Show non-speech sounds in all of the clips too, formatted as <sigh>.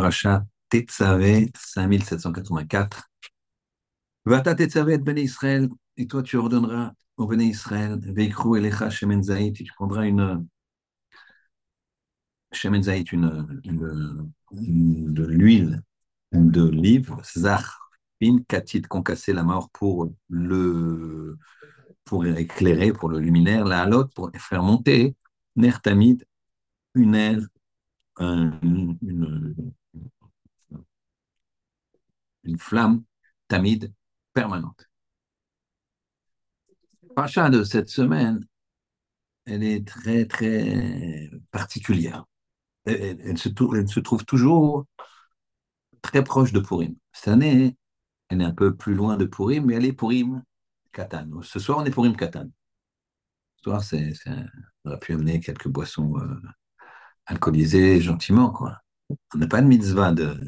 Parashat Tetzavé 5784. Vata Tetzavé et Bene Israël, et toi tu ordonneras au Bene Israël, Veikru Elecha Shemen Zayit, tu prendras une Shemen Zayit, une, une, une, de l'huile d'olive, Zach, fin katit concassé la mort pour le pour éclairer, pour le luminaire, la halote, pour faire monter, ner tamid, une aire, un, une, une flamme tamide permanente. Pacha de cette semaine, elle est très, très particulière. Elle, se, trouve toujours très proche de Purim. Cette année, elle est un peu plus loin de Purim, mais elle est Purim Katan. Ce soir, on est Purim Katan. Ce soir, on aurait pu amener quelques boissons euh, alcoolisées gentiment, quoi. On n'a pas de mitzvah de,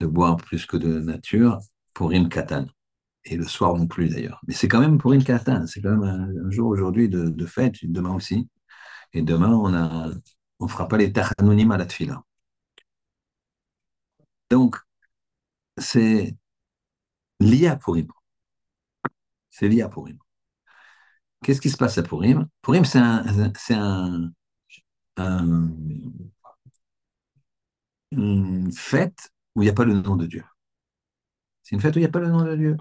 de boire plus que de nature pour une katane. Et le soir non plus d'ailleurs. Mais c'est quand même pour une katane. C'est quand même un, jour aujourd'hui de, de, fête, demain aussi. Et demain, on a, on fera pas les tachanonim à la tfila. Donc, c'est lié à Purim. C'est lié à Purim. Qu'est-ce qui se passe à Purim Purim, c'est un, c'est un, un, une fête où il n'y a pas le nom de Dieu. C'est une fête où il n'y a pas le nom de Dieu.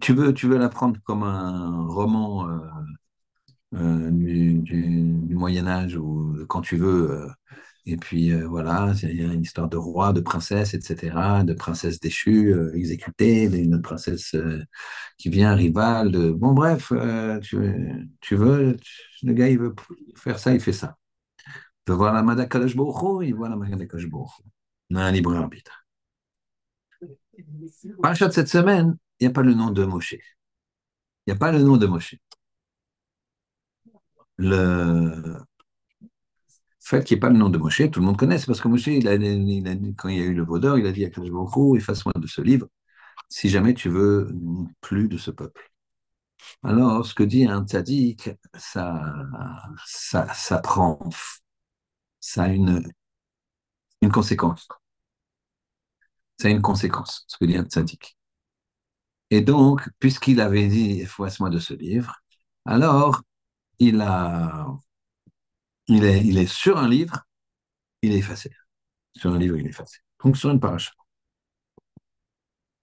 Tu veux, tu veux la prendre comme un roman euh, euh, du, Moyen Âge ou quand tu veux. Euh, et puis voilà, il y a une histoire de roi, de princesse, etc., de princesse déchue, exécutée, d'une princesse qui vient rivale. De... Bon, bref, tu, tu veux, le gars, il veut faire ça, il fait ça. Il veut voir la Madakadosh il voit la on a un libre arbitre. Parachat de cette semaine, il n'y a pas le nom de Moshe. Il n'y a pas le nom de Moshe. Le fait qu'il n'y ait pas le nom de Moshe, tout le monde connaît, c'est parce que Moshe, il quand il y a eu le vaudeur, il a dit à Kadosh efface-moi de ce livre, si jamais tu veux plus de ce peuple. Alors, ce que dit un tzaddik, ça, ça, ça prend, ça a une, une conséquence. C'est une conséquence, ce que dit un tzaddik. Et donc, puisqu'il avait dit efface-moi de ce livre, alors il a, il est, il est sur un livre, il est effacé. Sur un livre, il est effacé. Donc sur une paracha.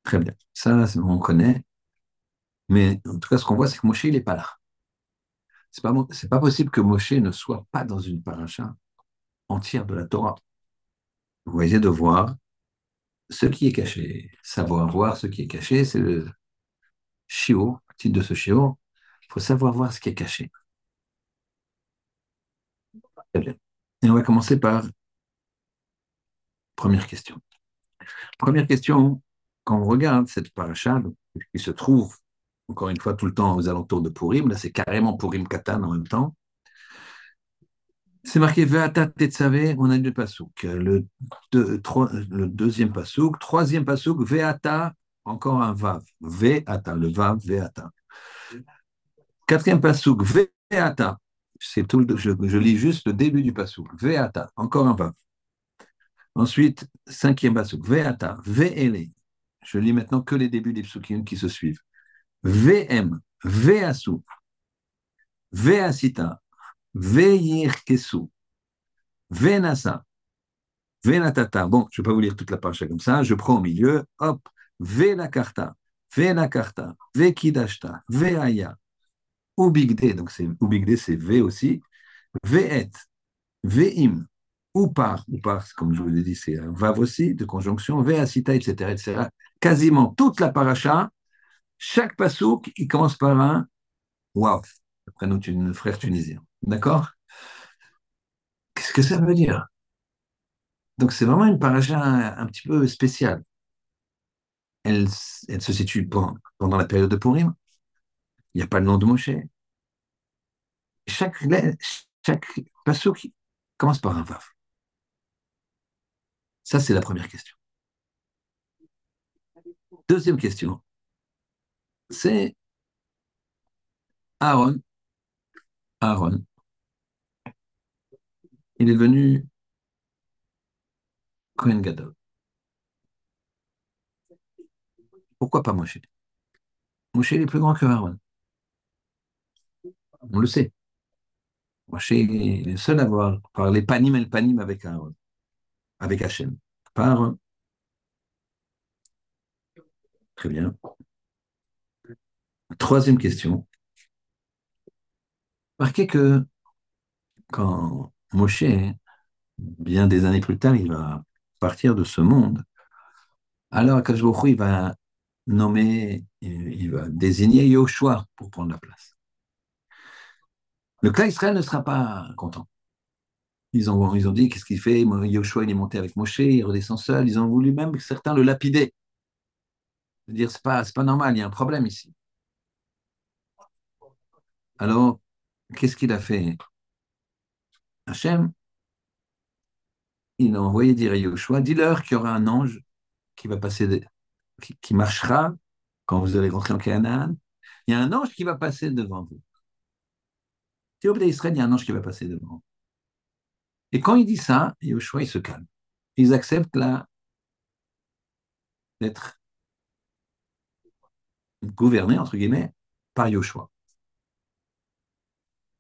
Très bien. Ça, on connaît. Mais en tout cas, ce qu'on voit, c'est que Moshe, il n'est pas là. C'est pas, c'est pas possible que Moshe ne soit pas dans une paracha entière de la Torah. Vous voyez de voir ce qui est caché. Savoir voir ce qui est caché, c'est le chiot, titre de ce chiot. Il faut savoir voir ce qui est caché. Très bien. Et on va commencer par première question. Première question, quand on regarde cette paracha qui se trouve, encore une fois, tout le temps aux alentours de Purim, là c'est carrément Purim Katan en même temps, c'est marqué Ve'ata Tetzavé, on a deux pasouk. Le, deux, le deuxième pasouk. Troisième pasouk, Ve'ata, encore un Vav. Ve'ata, le Vav, Ve'ata. Quatrième pasouk, Ve'ata. Tout, je, lis juste le début du pasouk. Ve'ata, encore un Vav. Ensuite, cinquième pasouk, Ve'ata, Ve'ele. Je lis maintenant que les débuts des psukim qui se suivent. Ve'em, Ve'asu, Ve'asita, Ve'yirkesu, Ve'nasa, Ve'natata. Bon, je ne vais pas vous lire toute la paracha comme ça. Je prends au milieu. Hop. Ve'nakarta, Ve'nakarta, Ve'kidashta, Ve'aya. Ubigde, donc c'est Ubigde, c'est V aussi. Ve'et, Ve'im, ou par, ou par, comme je vous l'ai dit, c'est un vav aussi, de conjonction, Ve'asita, etc., etc. Quasiment toute la paracha, chaque pasouk, il commence par un waouh, après nous, frère tunisien. D'accord? Qu'est-ce que ça veut dire? Donc, c'est vraiment une paracha un, petit peu spéciale. Elle, se situe pendant, la période de Purim. Il n'y a pas le nom de Moshe. Chaque, chaque pasouk commence par un vav. Ça, c'est la première question. Deuxième question, c'est Aaron. Aaron il est venu Kohen Gadol. Pourquoi pas Moshe? Moshe est plus grand que Aaron. On le sait. Moshe est le seul à avoir parlé panim el panim avec Aaron, avec Hachem. Pas. Très bien. Troisième question. Marquez que quand Moshe, bien des années plus tard, il va partir de ce monde, alors Akash il va nommer, il va désigner Yoshua pour prendre la place. Le clan Israël ne sera pas content. Ils ont, ont dit qu'est-ce qu'il fait? Yoshua il est monté avec Moshe, il redescend seul. Ils ont voulu même que certains le lapider. Dire c'est pas, pas normal, il y a un problème ici. Alors, qu'est-ce qu'il a fait? Hachem, il a envoyé dire à Yoshua, dis-leur qu'il y aura un ange qui va passer, qui, marchera quand vous allez rentrer en Canaan. Il y a un ange qui va passer devant vous. D'Israël, il y a un ange qui va passer devant. Et quand il dit ça, Yoshua, il se calme. Ils acceptent d'être gouvernés, entre guillemets, par Yoshua.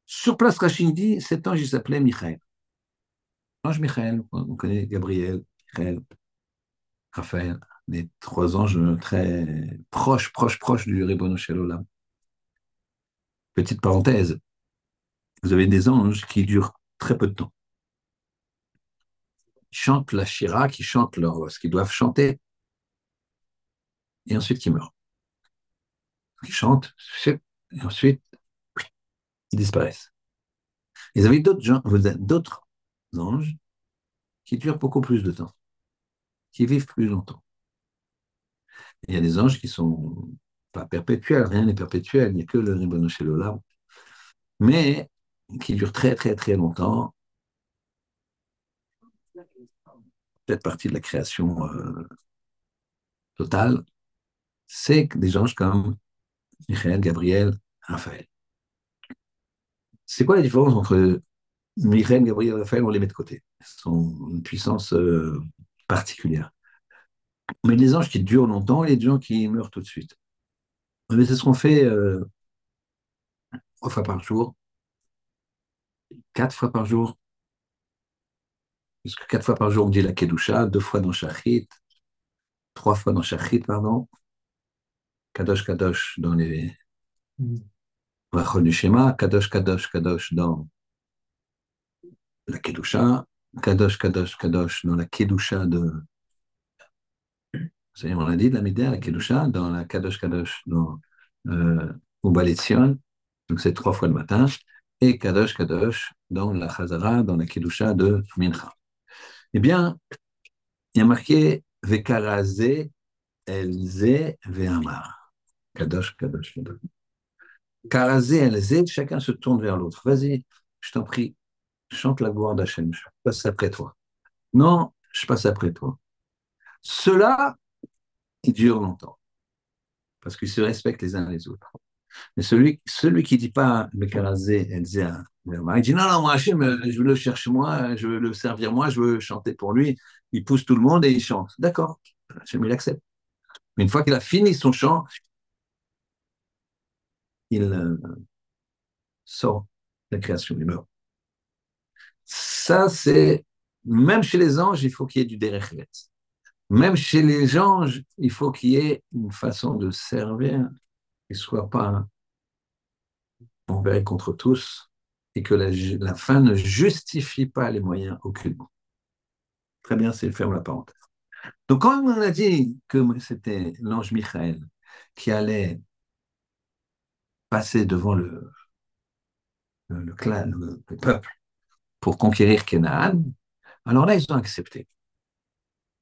Sur place, Rachid dit, cet ange, il s'appelait Michael. L'ange Michael, on connaît Gabriel, Michael, Raphaël, les trois anges très proches, proches, proches du Ribono Olam. Petite parenthèse, vous avez des anges qui durent très peu de temps. Ils chantent la Shira, qui chantent leur, ce qu'ils doivent chanter, et ensuite qui meurent. Ils chantent, et ensuite ils disparaissent. Ils avaient d'autres anges qui durent beaucoup plus de temps, qui vivent plus longtemps. il y a des anges qui sont pas perpétuels, rien n'est perpétuel, il n'y a que le Ribono Shelolam, mais qui durent très très très longtemps. Peut-être partie de la création euh, totale, c'est des anges comme Michael, Gabriel, Raphaël. C'est quoi la différence entre Michael, Gabriel et Raphaël? On les met de côté. Ils sont une puissance euh, particulière. Mais les anges qui durent longtemps et les gens qui meurent tout de suite. Mais c'est ce qu'on fait euh, trois fois par jour, quatre fois par jour. Parce que quatre fois par jour, on dit la Kedusha, deux fois dans Shachit, trois fois dans Shachit, pardon. Kadosh Kadosh dans les Kadosh Kadosh Kadosh dans la Kedusha, Kadosh Kadosh Kadosh dans la Kedusha de. Vous savez, on l'a dit, la Midère, la Kedusha, dans la Kadosh Kadosh dans euh, donc c'est trois fois le matin, et Kadosh Kadosh dans la Chazara, dans la Kedusha de Mincha. Eh bien, il y a marqué Vekaraze Elze Ve'amar. Kadosh, Kadosh, Kadosh. Karazé, Elzé, chacun se tourne vers l'autre. Vas-y, je t'en prie, chante la gloire d'Hachem, je passe après toi. Non, je passe après toi. Cela, il dure longtemps, parce qu'ils se respectent les uns les autres. Mais celui, celui qui ne dit pas Karazé, Elzé, il dit non, non, moi, Hachem, je le chercher moi, je veux le servir moi, je veux chanter pour lui. Il pousse tout le monde et il chante. D'accord, Hachem, il accepte. Mais une fois qu'il a fini son chant, il euh, sort la création du meurt. Ça, c'est, même chez les anges, il faut qu'il y ait du derechlet. Même chez les anges, il faut qu'il y ait une façon de servir qui ne soit pas envers contre tous et que la, fin ne justifie pas les moyens aucunement. Très bien, c'est ferme la parenthèse. Donc, quand on a dit que c'était l'ange Michael qui allait passer devant le, le, clan, le, peuple, pour conquérir Canaan, alors là, ils ont accepté.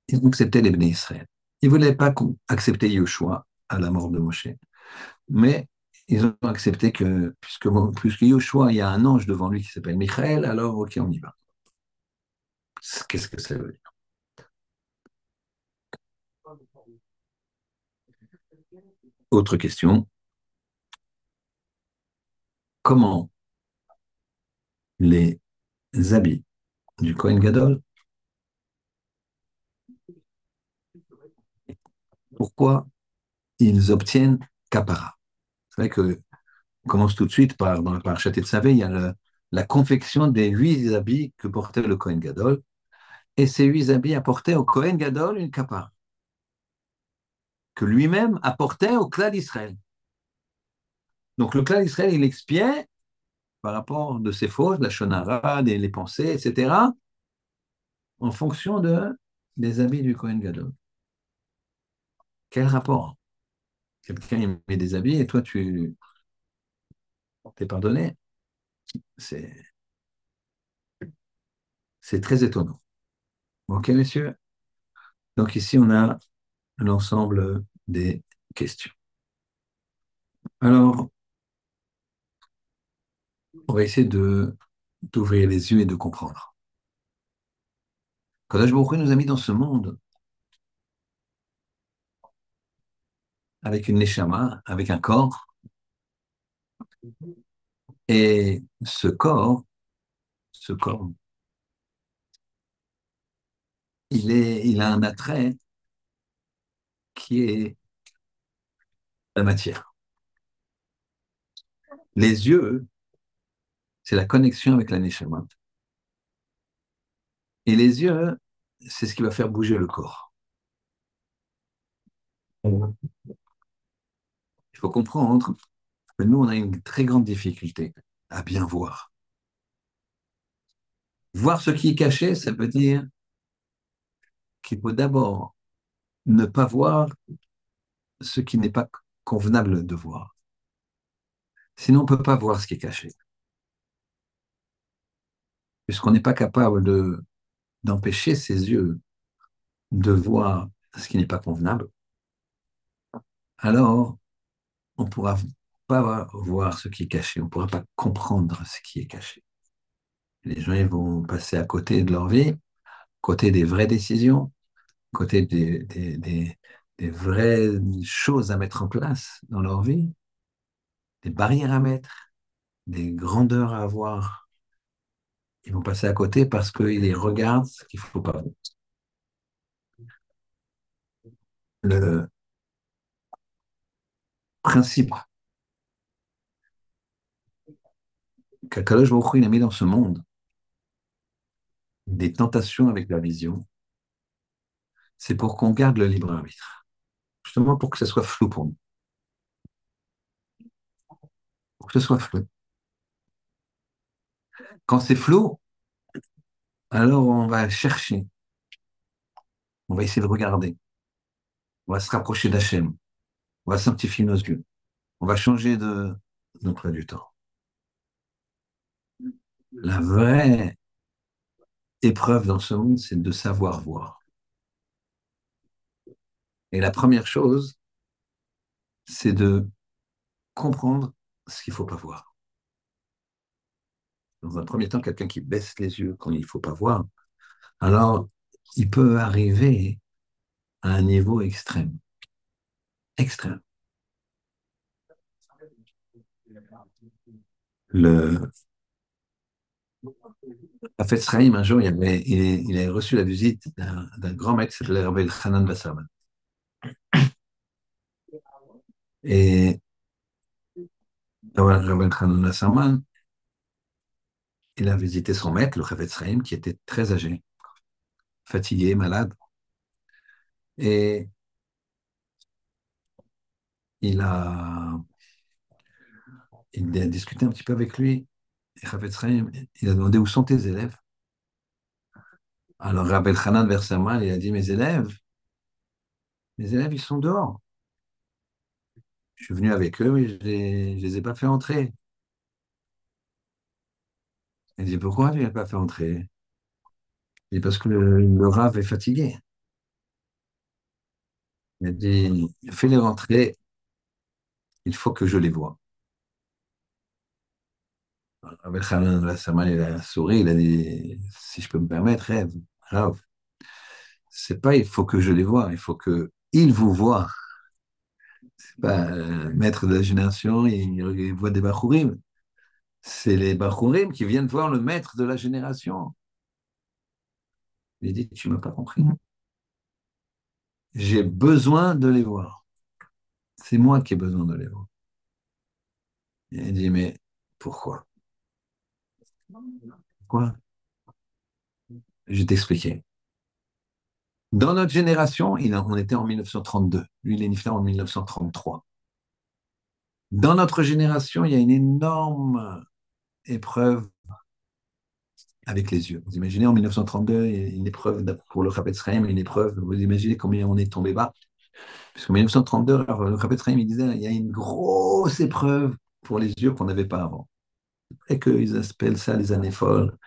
Ils ont accepté les bénis Israël. Ils ne voulaient pas accepter Yoshua à la mort de Moshe. Mais ils ont accepté que, puisque, puisque Yoshua, il y a un ange devant lui qui s'appelle Michael, alors ok, on y va. Qu'est-ce que ça veut dire? Autre question comment les habits du Kohen Gadol Pourquoi ils obtiennent capara C'est vrai que on commence tout de suite par, dans la parachat de Savé, il y a la confection des huit habits que portait le Kohen Gadol. Et ces huit habits apportaient au Kohen Gadol une capara que lui-même apportait au clan d'Israël. Donc le clan d'Israël, il expiait par rapport de ses fautes, la shonara, les pensées, etc., en fonction de, des habits du Kohen Gadol. Quel rapport? Quelqu'un met des habits et toi tu t'es pardonné? C'est c'est très étonnant. Ok, messieurs? Donc ici, on a l'ensemble des questions. Alors, on va essayer de d'ouvrir les yeux et de comprendre. Quand nous a mis dans ce monde avec une neshama, avec un corps, et ce corps, ce corps, il, est, il a un attrait qui est la matière. Les yeux, c'est la connexion avec la. Et les yeux, c'est ce qui va faire bouger le corps. Il faut comprendre que nous, on a une très grande difficulté à bien voir. Voir ce qui est caché, ça veut dire qu'il faut d'abord ne pas voir ce qui n'est pas convenable de voir. Sinon, on ne peut pas voir ce qui est caché. Puisqu'on n'est pas capable de, d'empêcher ses yeux de voir ce qui n'est pas convenable, alors on ne pourra pas voir ce qui est caché, on ne pourra pas comprendre ce qui est caché. Les gens vont passer à côté de leur vie, côté des vraies décisions, côté des, des vraies choses à mettre en place dans leur vie, des barrières à mettre, des grandeurs à avoir. Ils vont passer à côté parce qu'ils regardent ce qu'il ne faut pas. Le principe qu'Akadosh Baruch a mis dans ce monde des tentations avec la vision, c'est pour qu'on garde le libre arbitre. Justement pour que ce soit flou pour nous. Pour que ce soit flou. Quand c'est flou, alors on va chercher. On va essayer de regarder. On va se rapprocher d'Hachem. On va sanctifier nos yeux. On va changer de notre du temps. La vraie épreuve dans ce monde, c'est de savoir voir. Et la première chose, c'est de comprendre ce qu'il ne faut pas voir. Dans un premier temps, quelqu'un qui baisse les yeux quand il ne faut pas voir, alors il peut arriver à un niveau extrême. Extrême. Le, à Fetzraïm, un jour, il, avait, il, il, a reçu la visite d'un grand maître qui s'appelait Rabbi Hanan Bassaman. Et Rabbi Hanan Bassaman, il a visité son maître, le Chavetz qui était très âgé, fatigué, malade. Et il a, discuté un petit peu avec lui. Et il a demandé où sont tes élèves Alors Rabbi Hanan Versaman, il a dit Mes élèves, mes élèves, ils sont dehors. Je suis venu avec eux, mais je ne les, ai pas fait entrer. Il dit Pourquoi tu ne les as pas fait entrer? Il dit Parce que le, le Rav est fatigué. A dit Fais-les rentrer, il faut que je les vois. Rabbi Hanan il a souri, il a dit Si je peux me permettre, rêve, Rav, c'est pas il faut que je les vois, il faut que il vous voit. C'est pas euh, maître de la génération, il, voit des Bachurim. C'est les Bachurim qui viennent voir le maître de la génération. Il dit Tu m'as pas compris. j'ai besoin de les voir. C'est moi qui ai besoin de les voir. Et il dit, mais pourquoi? Pourquoi? Je vais t'expliquer. Dans notre génération, on était en 1932. Lui, il est né en 1933. Dans notre génération, il y a une énorme épreuve avec les yeux. Vous imaginez en 1932, une épreuve pour le Chapetz une épreuve, vous imaginez combien on est tombé bas? Puisqu'en 1932, le Chapetz il disait il y a une grosse épreuve pour les yeux qu'on n'avait pas avant. Et qu'ils appellent ça les années folles.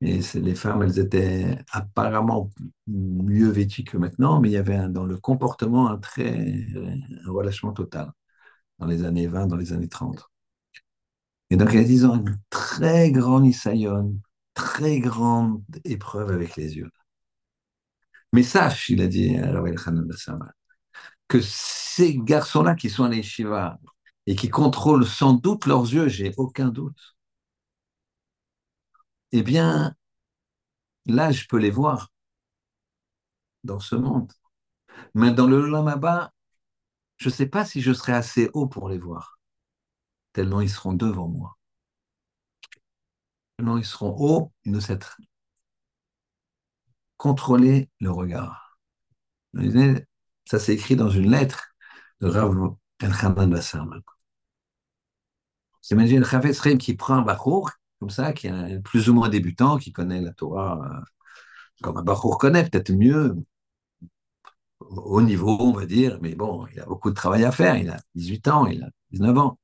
Et les femmes, elles étaient apparemment mieux vêtues que maintenant, mais il y avait dans le comportement un très un relâchement total dans les années 20, dans les années 30. Et donc, ils ont un très grand nisayon, très grande épreuve avec les yeux. Mais sache, il a dit à Rabbi que ces garçons-là qui sont à l'Eshiva et qui contrôlent sans doute leurs yeux, j'ai aucun doute, eh bien, là, je peux les voir dans ce monde. Mais dans le Lamaba, je ne sais pas si je serai assez haut pour les voir, tellement ils seront devant moi. Tellement ils seront hauts, ils ne s'être contrôler le regard. Ça, c'est écrit dans une lettre de Rav El-Hanan Bassam. C'est le Chafetz qui prend un Bachour, comme ça, qui est plus ou moins débutant, qui connaît la Torah euh, comme un Bachour connaît, peut-être mieux, au niveau, on va dire, mais bon, il a beaucoup de travail à faire. Il a 18 ans, il a 19 ans.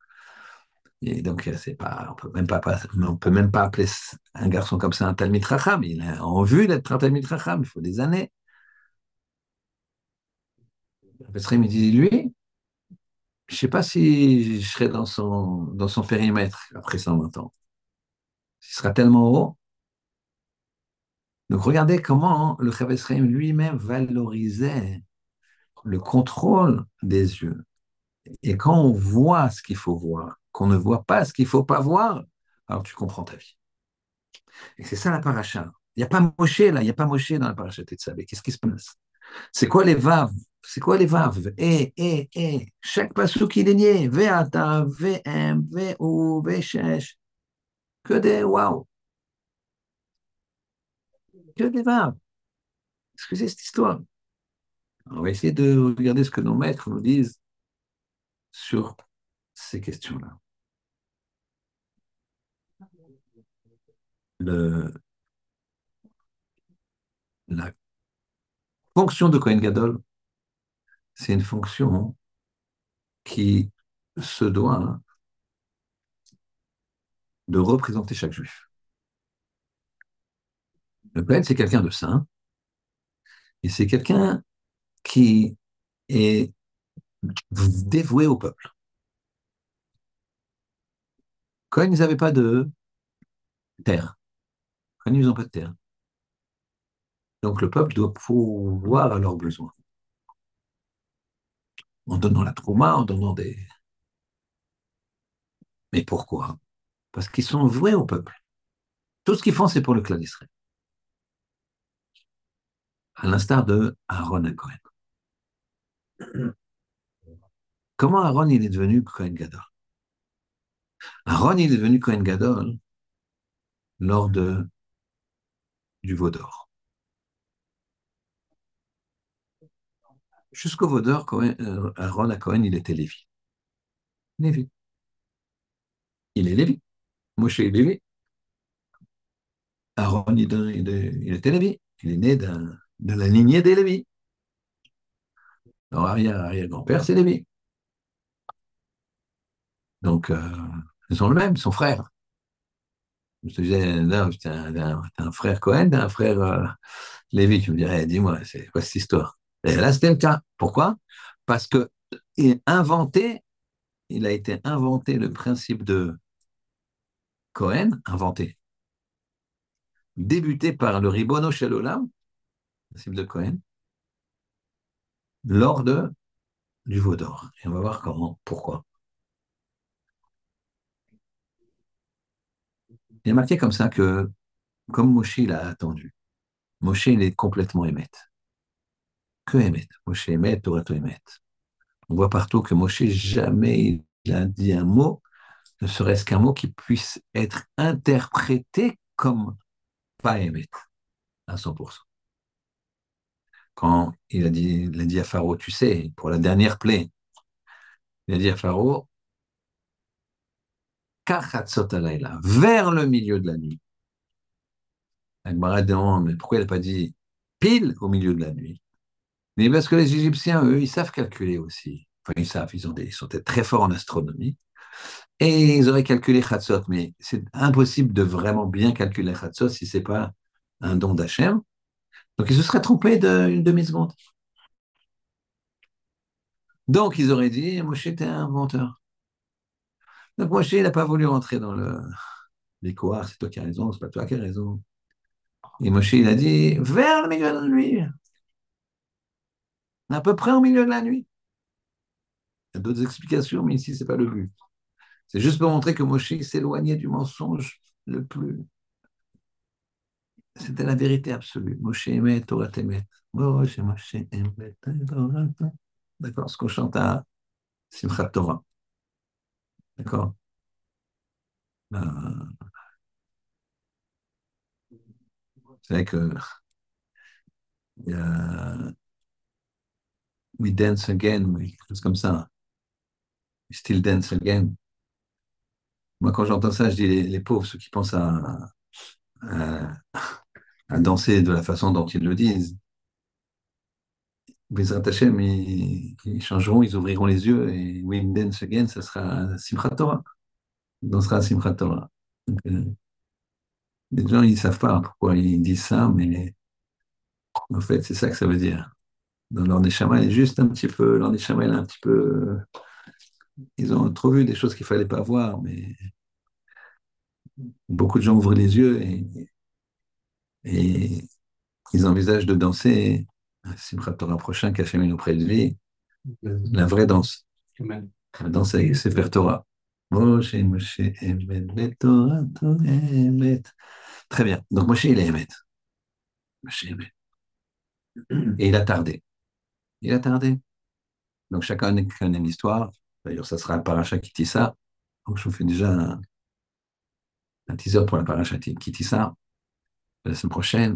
Et donc, c'est pas, on peut même pas, on peut même pas appeler un garçon comme ça un Talmid Racham. Il a en vue d'être un Talmid Racham. Il faut des années. Le me dit, lui, je sais pas si je serai dans son, dans son périmètre après 120 ans. Il sera tellement haut. Donc, regardez comment le Chavezreim lui-même valorisait le contrôle des yeux. Et quand on voit ce qu'il faut voir, qu'on ne voit pas ce qu'il ne faut pas voir, alors tu comprends ta vie. Et c'est ça la paracha. Il n'y a pas Moshe là, il n'y a pas Moshe dans la paracha Tetzaveh. Qu'est-ce qui se passe? C'est quoi les vaves? C'est quoi les vaves? Et, et, et. Chaque passou qui est nié. Ve'ata, ve'em, ve'ou, ve'chesh. Que des waouh. Que des vaves. C'est cette histoire On va essayer de regarder ce que nos maîtres nous disent sur ces questions-là. La fonction de Kohen Gadol, c'est une fonction qui se doit de représenter chaque juif. Le Kohen, c'est quelqu'un de saint, et c'est quelqu'un qui est dévoué au peuple. Quand ils n'avaient pas de terre, quand ils n'ont pas de terre. Donc le peuple doit pouvoir à leurs besoins. En donnant la trauma, en donnant des... Mais pourquoi? Parce qu'ils sont voués au peuple. Tout ce qu'ils font, c'est pour le clan d'Israël. À l'instar de Aaron à Cohen. Comment Aaron il est devenu Cohen Gadol? Aaron il est devenu Cohen Gadol lors de, du Vaudor. Jusqu'au Vaudor, euh, Aaron à Cohen, il était Lévi. Lévi. Il est Lévi. Moshe est Lévi. Aaron, il, il, était Lévi. Il est né de la lignée des Lévi. Alors, arrière-arrière-grand-père, c'est Lévi. Donc, euh, ils sont le même, son frère. Je te disais, non, t'es un, un, frère Cohen, un frère euh, Lévi. Tu me dirais, dis-moi, c'est quoi cette histoire? Et là, c'était le cas. Pourquoi? Parce que il inventé, il a été inventé le principe de Cohen, inventé, débuté par le Ribono Shalolam, principe de Cohen, lors de, du Vaudor. Et on va voir comment, pourquoi. Il est marqué comme ça que, comme Moshe l'a attendu, Moshe il est complètement émette. que Emet. Moshe Emet, Torah Emet. On voit partout que Moshe jamais il a dit un mot, ne serait-ce qu'un mot qui puisse être interprété comme pas Emet à 100%. Quand il a dit, il a dit à Pharaon, tu sais, pour la dernière plaie, il a dit à Pharaon, vers le milieu de la nuit. Agmara demande, mais pourquoi il n'a pas dit pile au milieu de la nuit? Mais parce que les Égyptiens, eux, ils savent calculer aussi. Enfin, ils savent, ils, ont des, ils sont très forts en astronomie. Et ils auraient calculé Khatsot, mais c'est impossible de vraiment bien calculer Khatsot si ce n'est pas un don d'Hachem. Donc ils se seraient trompés d'une demi-seconde. Donc ils auraient dit, Moshe était un inventeur. Donc Moshe, il n'a pas voulu rentrer dans le, les c'est toi qui as raison, c'est pas toi qui as raison. Et Moshe, il a dit, vers le milieu de la nuit. À peu près au milieu de la nuit. Il y a d'autres explications, mais ici, ce n'est pas le but. C'est juste pour montrer que Moshe s'éloignait du mensonge le plus. C'était la vérité absolue. Moshe aimait Torah Temet. Moshe, Torah D'accord Ce qu'on chante à Simchat Torah. D'accord euh, C'est vrai que We dance again, quelque chose comme ça. We still dance again. Moi, quand j'entends ça, je dis les, pauvres, ceux qui pensent à, danser de la façon dont ils le disent. Ils changeront, ils ouvriront les yeux et dance again, ça sera Simchat Torah. Dansera Simchat Torah. Euh, les gens, ils ne savent pas pourquoi ils disent ça, mais en fait, c'est ça que ça veut dire. Dans leur Neshama, est juste un petit peu, leur Neshama est un petit peu. Ils ont trop vu des choses qu'il ne fallait pas voir, mais beaucoup de gens ouvrent les yeux et ils envisagent de danser Simchat Torah prochain qu'Hachem nous prédit, la vraie danse. La danse c'est faire Torah. Très bien. Donc Moshe, il est Emet. Moshe, Emet. Et il a tardé. Il a tardé. Donc chacun connaît l'histoire. D'ailleurs, ça sera un paracha ça. Donc je vous fais déjà un, un teaser pour la paracha ça. la semaine prochaine.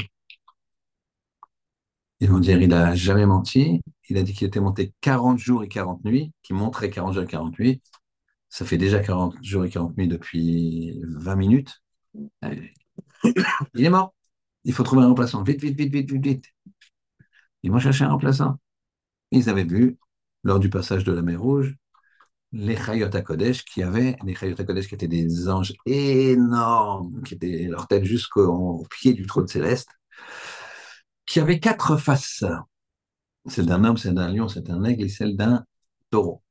Ils vont dire il a jamais menti. Il a dit qu'il était monté 40 jours et 40 nuits, qu'il montrait 40 jours et 40 nuits. Ça fait déjà 40 jours et 40 nuits depuis 20 minutes. Il est mort. Il faut trouver un remplaçant. Vite, vite, vite, vite, vite, vite. Ils vont chercher un remplaçant. Ils avaient vu, lors du passage de la mer Rouge, les Chayot Kodesh qui avaient, les Chayot Kodesh qui étaient des anges énormes, qui étaient leur tête jusqu'au pied du trône céleste, qui avaient quatre faces. Celle d'un homme, celle d'un lion, celle d'un aigle et celle d'un taureau.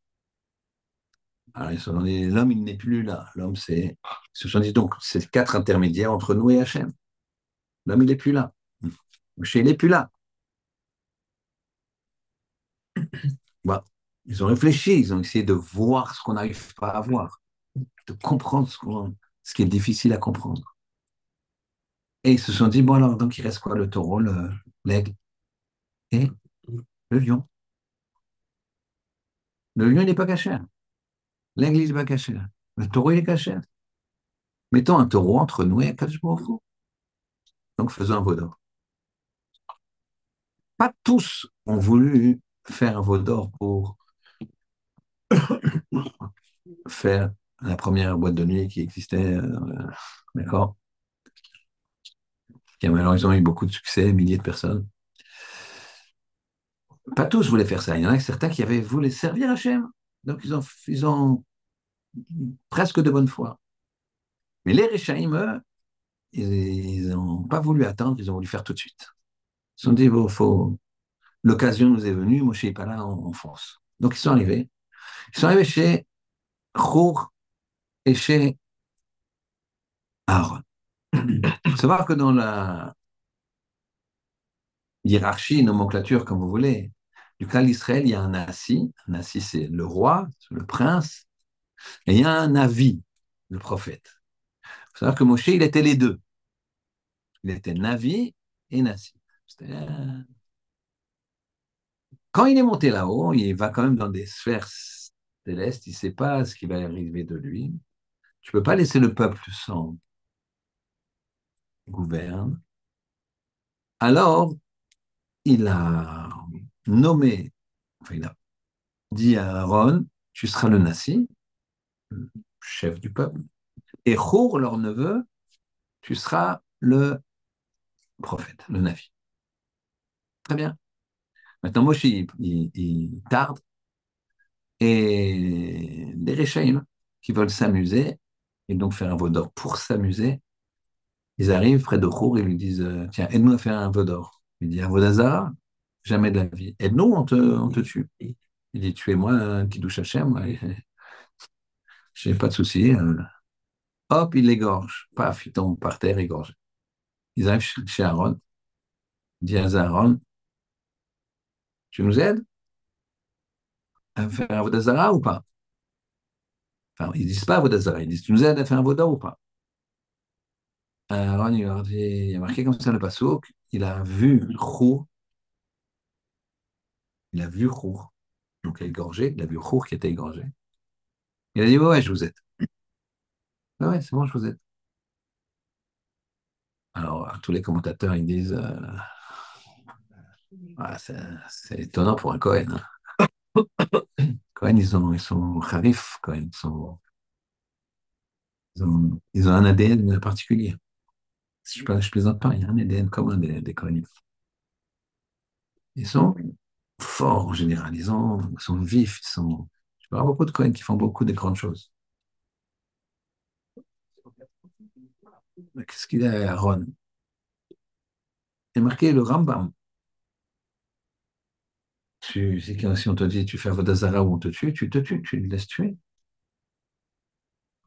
Alors, l'homme, il n'est plus là. L'homme, c'est. Ils se sont dit donc, c'est quatre intermédiaires entre nous et Hachem. L'homme, il n'est plus là. Moshe, il n'est plus là. Bah, ils ont réfléchi, ils ont essayé de voir ce qu'on n'arrive pas à voir, de comprendre ce, ce, qui est difficile à comprendre. Et ils se sont dit, bon alors, donc il reste quoi Le taureau, l'aigle et le lion. Le lion, n'est pas caché. L'aigle, n'est pas caché. Le taureau, il est caché. Mettons un taureau entre nous et Kajbourou. Donc faisons un vaudor. Pas tous ont voulu faire un vaudor pour <coughs> faire la première boîte de nuit qui existait, euh, d'accord? Qui a malheureusement eu beaucoup de succès, milliers de personnes. Pas tous voulaient faire ça. Il y en a certains qui avaient voulu servir Hachem. Donc ils ont, ils ont presque de bonne foi. Mais les Réchaïm, ils n'ont pas voulu attendre, ils ont voulu faire tout de suite. Ils se sont dit, bon, faut... l'occasion nous est venue, Moshe n'est pas là, on, fonce. Donc ils sont arrivés. Ils sont arrivés chez Chour et chez Aaron. Il faut savoir que dans la hiérarchie, nomenclature, comme vous voulez, du clan d'Israël, il y a un assis. Un assis, c'est le roi, le prince. Et il y a un avis, le prophète. Il faut savoir que Moshe, il était les deux. Il était Navi et Nassi. Quand il est monté là-haut, il va quand même dans des sphères célestes, il ne sait pas ce qui va arriver de lui. Tu ne peux pas laisser le peuple sans gouverne. Alors, il a nommé, enfin, il a dit à Aaron, tu seras le Nassi, chef du peuple, et Chour, leur neveu, tu seras le prophète, le Navi. Très bien. Maintenant, Moshe, il, il, tarde, et les Réchaïm qui veulent s'amuser, et donc faire un vaudor pour s'amuser, ils arrivent près de Chour et lui disent Tiens, aide-nous à faire un vaudor. Il dit Un vaudazara Jamais de la vie. Aide-nous, on te, on te tue. Il dit Tuez-moi, Kiddush Hashem, je n'ai pas de souci. Euh. Hop, il l'égorge. Paf, il tombe par terre, égorgé. Ils arrivent chez Aaron. Il dit à Aaron Tu nous aides? À faire un Vodazara ou pas? Enfin, ils disent pas Vodazara, ils disent Tu nous aides à faire un Voda ou pas? Aaron, il dit Il a marqué comme ça le passouk il a vu Chour. Il a vu Chour. Donc, égorgé. Il a vu Chour qui était égorgé. Il a dit, ouais, je vous aide. Ah ouais, c'est bon, je vous aide. Alors, tous les commentateurs, ils disent, euh, c'est étonnant pour un Cohen. Hein. <coughs> Cohen, ils, ont, ils sont harif, Cohen, ils, ont, ils ont un ADN particulier. Je ne plaisante pas, il y a un ADN commun des, des Ils sont forts en général, ils, sont vifs, ils sont, y aura beaucoup de Cohen qui font beaucoup de grandes choses. Qu'est-ce qu'il a, Aaron Il a marqué le Rambam. Tu, si on te dit tu fais Vodazara ou on te tue, tu te tues, tu le laisses tuer.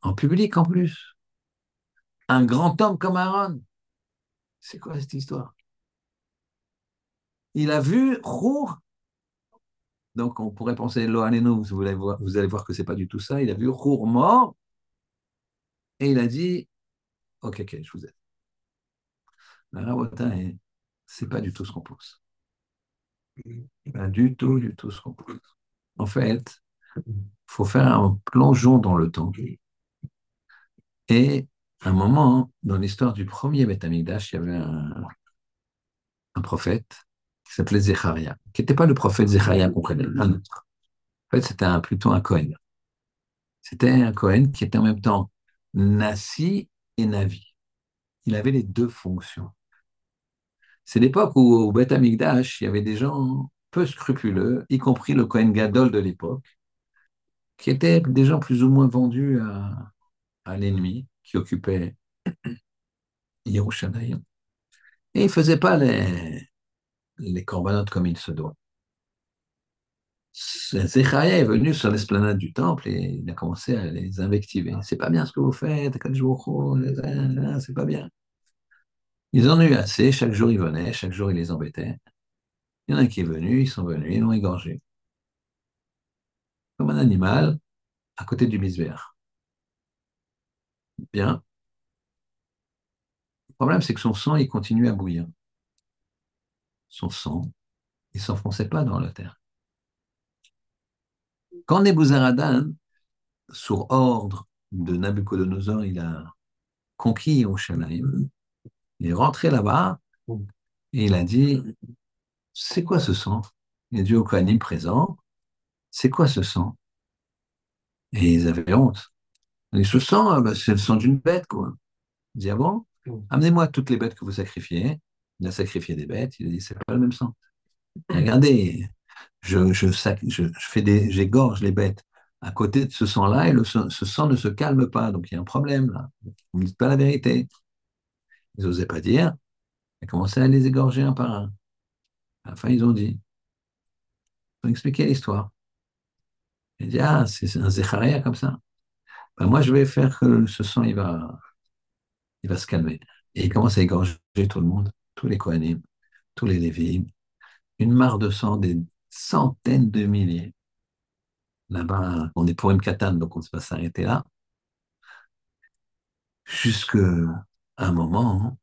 En public en plus. Un grand homme comme Aaron. C'est quoi cette histoire? Il a vu Rour donc, on pourrait penser, Lohaneno, vous allez voir, vous allez voir que ce n'est pas du tout ça. Il a vu Rour mort et il a dit Ok, ok, je vous aide. La Rabota, ce n'est pas du tout ce qu'on pense. Pas du tout, du tout ce qu'on pense. En fait, il faut faire un plongeon dans le temps. Et un moment, dans l'histoire du premier Beth il y avait un, un prophète qui s'appelait Zecharia, qui n'était pas le prophète Zecharia qu'on connaît, un autre. En fait, c'était plutôt un Cohen. C'était un Cohen qui était en même temps Nassi et Navi. Il avait les deux fonctions. C'est l'époque où au Beth Amikdash, il y avait des gens peu scrupuleux, y compris le Cohen Gadol de l'époque, qui étaient des gens plus ou moins vendus à, à l'ennemi, qui occupait Yerushalayim. Et ils ne faisaient pas les, les corbanotes comme il se doit. Zecharia est venu sur l'esplanade du temple et il a commencé à les invectiver. C'est pas bien ce que vous faites, c'est pas bien. Ils en ont eu assez, chaque jour ils venaient, chaque jour ils les embêtaient. Il y en a qui est venu, ils sont venus, ils l'ont égorgé. Comme un animal à côté du misbéach. Bien. Le problème, c'est que son sang, il continue à bouillir son sang, il ne s'enfonçait pas dans la terre. Quand Nebuzaradan, sur ordre de Nabucodonosor, il a conquis Yerushalayim, il est rentré là-bas et il a dit C'est quoi ce sang? Il a dit au Kohanim présent C'est quoi ce sang? Et ils avaient honte. Et ce sang, ah bah, c'est le sang d'une bête, quoi. Il dit Ah bon? Amenez-moi toutes les bêtes que vous sacrifiez il a sacrifié des bêtes, il a dit c'est pas le même sang. Regardez, je, je, je, fais des, j'égorge les bêtes à côté de ce sang-là et le, ce sang ne se calme pas, donc il y a un problème là. Vous ne dites pas la vérité. Ils n'osaient pas dire. Ils commencé à les égorger un par un. À la fin, ils ont dit. Ils ont expliqué l'histoire. Ils ont dit ah, c'est un Zecharia comme ça. Ben, moi, je vais faire que ce sang, il va, il va se calmer. Et il commence à égorger tout le monde tous les Kohanim, tous les Lévites, une mare de sang des centaines de milliers. Là-bas, on est pour une katane, donc on ne va s'arrêter là. Jusqu'à un moment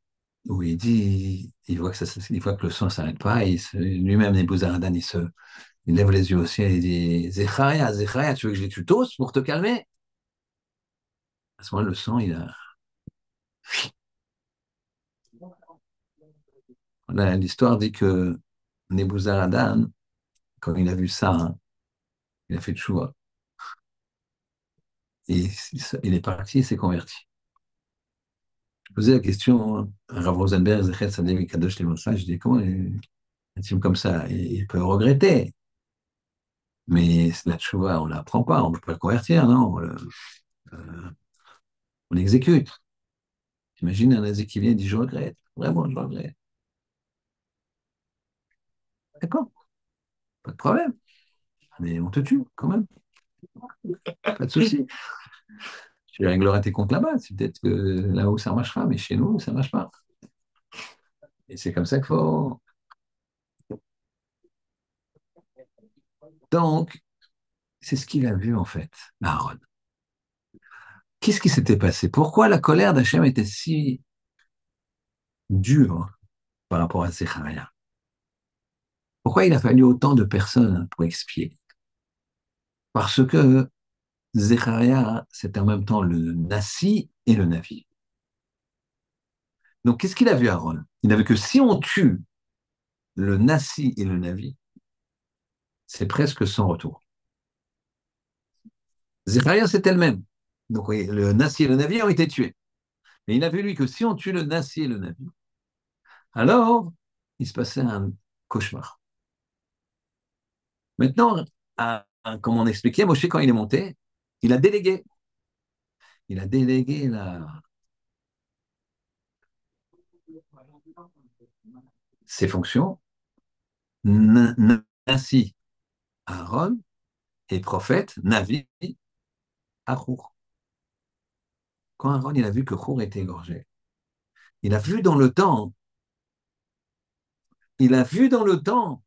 où il dit, il voit que, il voit que le sang ne s'arrête pas, et lui-même, Nebuzaradan, il il lève les yeux au ciel et dit Zecharia, Zecharia, tu veux que je les tue pour te calmer? À ce moment-là, le sang, il a. L'histoire dit que Nebuzaradan, quand il a vu ça, hein, il a fait choix. Et il est parti et s'est converti. Je posais la question à Rav Rosenberg, Zechet Sadeh Kadosh je dis comment un type comme ça, il peut regretter? Mais la tchouva, on ne l'apprend pas, on ne peut pas le convertir, non? On l'exécute. Imagine un nazi qui vient et dit Je regrette, vraiment, je regrette. D'accord, pas de problème. Mais on te tue quand même. Pas de souci. Tu régleras tes comptes là-bas. C'est peut-être que là où ça marchera, mais chez nous, ça ne marche pas. Et c'est comme ça qu'il faut. Donc, c'est ce qu'il a vu en fait, Aaron. Qu'est-ce qui s'était passé? Pourquoi la colère d'Hachem était si dure par rapport à Zecharia Pourquoi il a fallu autant de personnes pour expier? Parce que Zecharia, c'était en même temps le Nassi et le Navi. Donc, qu'est-ce qu'il a vu, Aaron? Il n'a vu que si on tue le Nassi et le Navi, c'est presque sans retour. Zecharia, c'est elle-même. Donc, le Nassi et le Navi ont été tués. Mais il a vu, lui, que si on tue le Nassi et le Navi, alors, il se passait un cauchemar. Maintenant, comme on expliquait, Moshe, quand il est monté, il a délégué. Il a délégué la... ses fonctions. Ainsi, Aaron est prophète, Navi, à. Quand Aaron il a vu que Chour était égorgé, il a vu dans le temps, il a vu dans le temps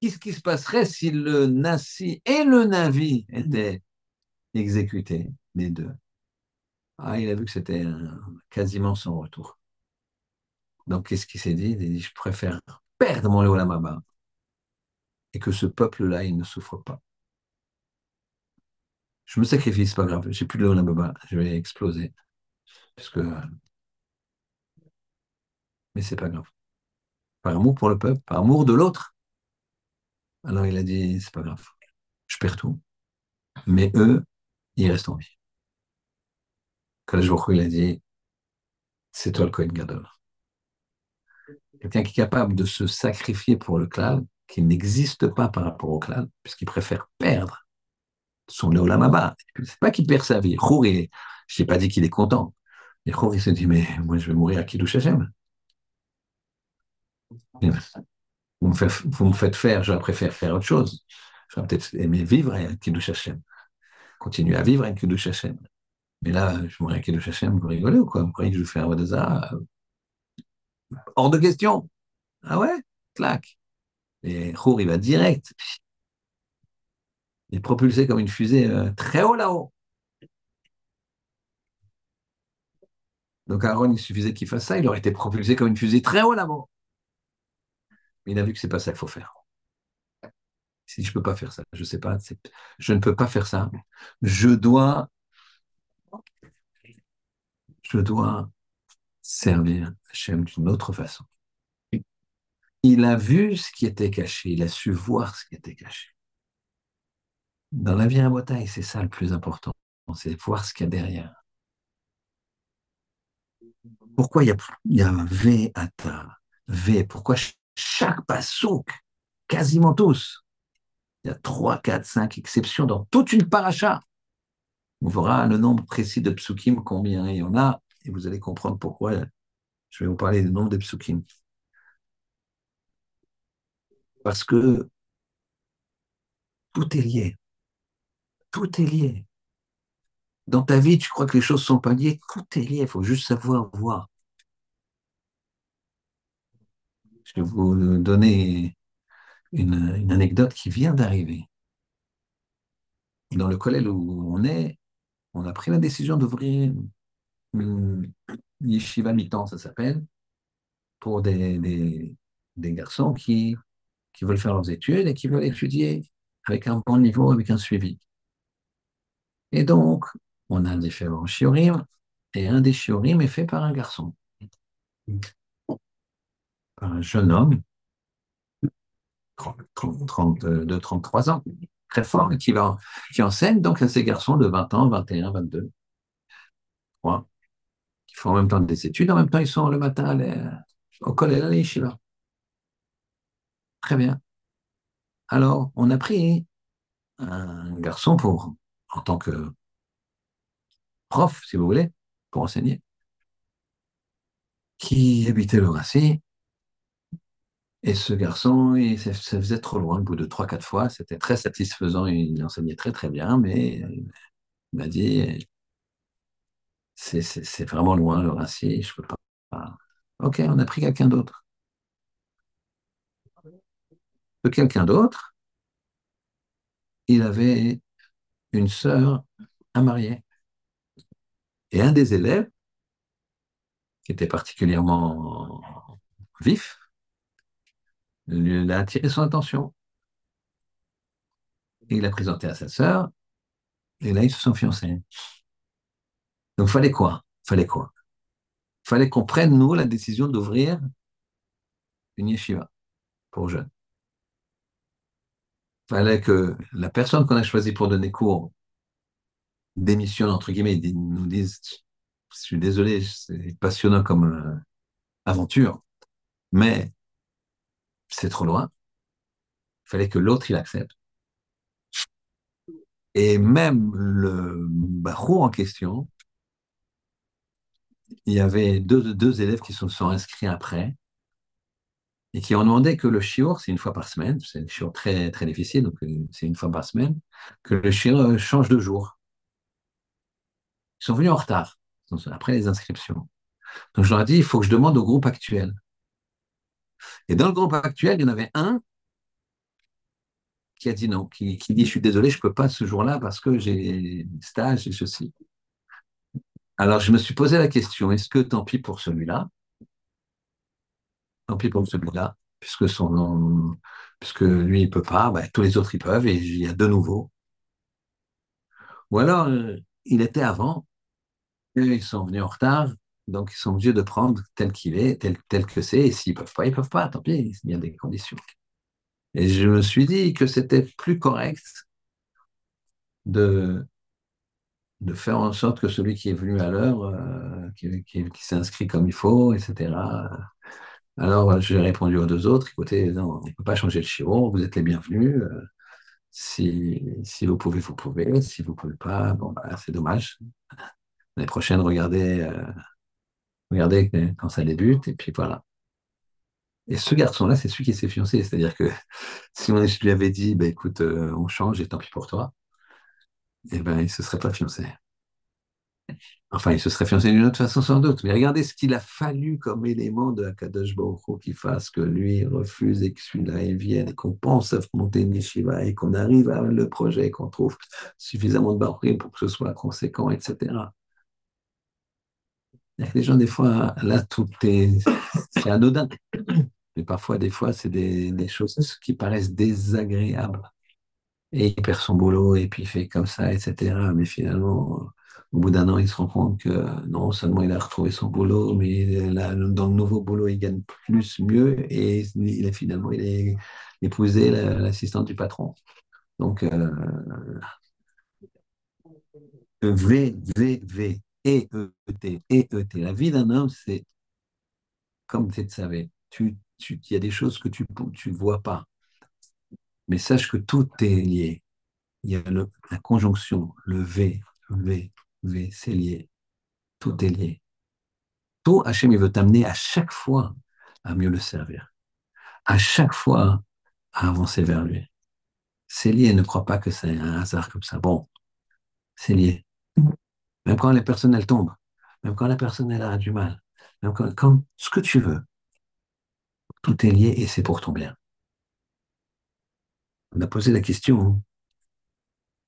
qu'est-ce qui se passerait si le Nassi et le Navi étaient exécuté, les deux? Ah, il a vu que c'était quasiment son retour. Donc, qu'est-ce qu'il s'est dit? Il a dit, je préfère perdre mon Léolamaba et que ce peuple-là, il ne souffre pas. Je me sacrifie, c'est pas grave, j'ai plus de Léolamaba, je vais exploser. Parce que... Mais c'est pas grave. Par amour pour le peuple, par amour de l'autre. Alors il a dit, c'est pas grave, je perds tout. Mais eux, il reste en vie. jour il a dit, c'est toi le Kohen Gadol. Quelqu'un qui est capable de se sacrifier pour le clan, qui n'existe pas par rapport au clan, puisqu'il préfère perdre son Leolamaba. C'est pas qu'il perd sa vie. Chour, je n'ai pas dit qu'il est content. Mais Chour, il se dit, mais moi, je vais mourir à Kiddush Hashem. Vous me, faites, faire, je préfère faire autre chose. Je vais peut-être aimer vivre à Kiddush Hashem continuer à vivre avec le Hachem. Mais là, je mourrais avec le Hachem, vous rigolez ou quoi? Vous croyez que je fais un Wadazara? Hors de question. Ah ouais? Clac. Et Khour, va direct. Il est propulsé comme une fusée euh, très haut là-haut. Donc Aaron, il suffisait qu'il fasse ça, il aurait été propulsé comme une fusée très haut là-haut. Mais il a vu que c'est pas ça qu'il faut faire. Si je ne peux pas faire ça, je ne sais pas, je ne peux pas faire ça. Je dois, je dois servir Hachem d'une autre façon. Il a vu ce qui était caché, il a su voir ce qui était caché. Dans la vie à bataille, c'est ça le plus important, c'est voir ce qu'il y a derrière. Pourquoi il y a, a V ta V, pourquoi chaque pasouk, quasiment tous, il y a 3, 4, 5 exceptions dans toute une paracha. On verra le nombre précis de psukim, combien il y en a, et vous allez comprendre pourquoi je vais vous parler du nombre de psukim. Parce que tout est lié. Tout est lié. Dans ta vie, tu crois que les choses sont pas liées, tout est lié, il faut juste savoir voir. Je vais vous donner une, anecdote qui vient d'arriver. Dans le collège où on est, on a pris la décision d'ouvrir une yeshiva mi-temps, ça s'appelle, pour des, des, garçons qui, qui veulent faire leurs études et qui veulent étudier avec un bon niveau, avec un suivi. Et donc, on a différents shiurim, et un des shiurim est fait par un garçon, par un jeune homme, 32, 33 ans, très fort, qui, va, qui enseigne donc à ces garçons de 20 ans, 21, 22, qui font en même temps des études, en même temps ils sont le matin au collège à l'Yeshiva. Très bien. Alors, on a pris un garçon pour, en tant que prof, si vous voulez, pour enseigner, qui habitait le Rassi. Et ce garçon, il, ça, faisait trop loin, au bout de 3-4 fois, c'était très satisfaisant, il enseignait très très bien, mais il m'a dit, c'est vraiment loin le Rassi, je peux pas. Ok, on a pris quelqu'un d'autre. quelqu'un d'autre, il avait une sœur à marier. Et un des élèves, qui était particulièrement vif, lui a attiré son attention. il l'a présenté à sa sœur, et là, ils se sont fiancés. Donc, fallait quoi? Fallait quoi? Fallait qu'on prenne, nous, la décision d'ouvrir une yeshiva pour jeunes fallait que la personne qu'on a choisie pour donner cours démissionne, entre guillemets, nous dise Je suis désolé, c'est passionnant comme euh, aventure, mais c'est trop loin. Il fallait que l'autre, il accepte. Et même le barreau en question, il y avait deux, deux élèves qui se sont inscrits après, et qui ont demandé que le shiur, c'est une fois par semaine, c'est un shiur très, très difficile, donc euh, c'est une fois par semaine, que le shiur change de jour. Ils sont venus en retard, après les inscriptions. Donc je leur ai dit, il faut que je demande au groupe actuel. Et dans le groupe actuel, il y en avait un qui a dit non, qui, qui dit, je suis désolé, je ne peux pas ce jour-là parce que j'ai stage et ceci. Alors je me suis posé la question, est-ce que tant pis pour celui-là? Tant pis pour celui-là, puisque son puisque lui il peut pas, tous les autres ils peuvent et il y a de nouveau. Ou alors euh, il était avant, et ils sont venus en retard, donc ils sont obligés de prendre tel qu'il est, tel, tel que c'est, et s'ils peuvent pas, ils peuvent pas, tant pis, il y a des conditions. Et je me suis dit que c'était plus correct de, de faire en sorte que celui qui est venu à l'heure, euh, qui, qui, qui s'est comme il faut, etc., alors, j'ai répondu aux deux autres, écoutez, non, on ne peut pas changer le chiro, vous êtes les bienvenus. Euh, si, si, vous pouvez, vous pouvez. Si vous ne pouvez pas, bon, bah, c'est dommage. L'année prochaine, regardez, euh, regardez quand ça débute, et puis voilà. Et ce garçon-là, c'est celui qui s'est fiancé. C'est-à-dire que <laughs> si on lui avait dit, bah, écoute, euh, on change et tant pis pour toi, eh ben, il ne se serait pas fiancé. Enfin, il se serait fiancé d'une autre façon sans doute. Mais regardez ce qu'il a fallu comme élément de Akadosh Baruch qui fasse que lui refuse et que celui-là il vienne et qu'on pense à monter une yeshiva et qu'on arrive à le projet, qu'on trouve suffisamment de Baruch pour que ce soit conséquent, etc. Des gens, des fois, là, tout est, anodin. Mais parfois, des fois, c'est des, des choses qui paraissent désagréables. Et il perd son boulot et puis il fait comme ça, etc. Mais finalement, au bout d'un an, il se rend compte que non seulement il a retrouvé son boulot, mais dans le nouveau boulot, il gagne plus, mieux, et il a finalement il est épousé l'assistante du patron. Donc, euh, V, V, V, E, E, T, E, E, T. La vie d'un homme, c'est comme tu le savais. Il y a des choses que tu ne vois pas. Mais sache que tout est lié. Il y a la conjonction, le V, V, c'est lié. Tout est lié. Tout, Hachem, il veut t'amener à chaque fois à mieux le servir. À chaque fois à avancer vers lui. C'est lié, ne crois pas que c'est un hasard comme ça. Bon, c'est lié. Même quand les personnes, elles tombent, même quand la personne, elle a du mal, même quand, ce que tu veux, tout est lié et c'est pour ton bien. On a posé la question,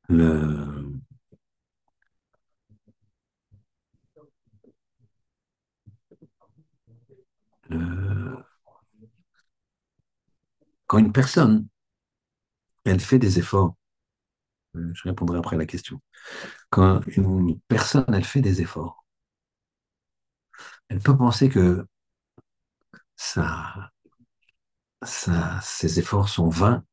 le, quand une personne, elle fait des efforts, euh, je répondrai après la question, quand une personne, elle fait des efforts, elle peut penser que ça, ça, ses efforts sont vains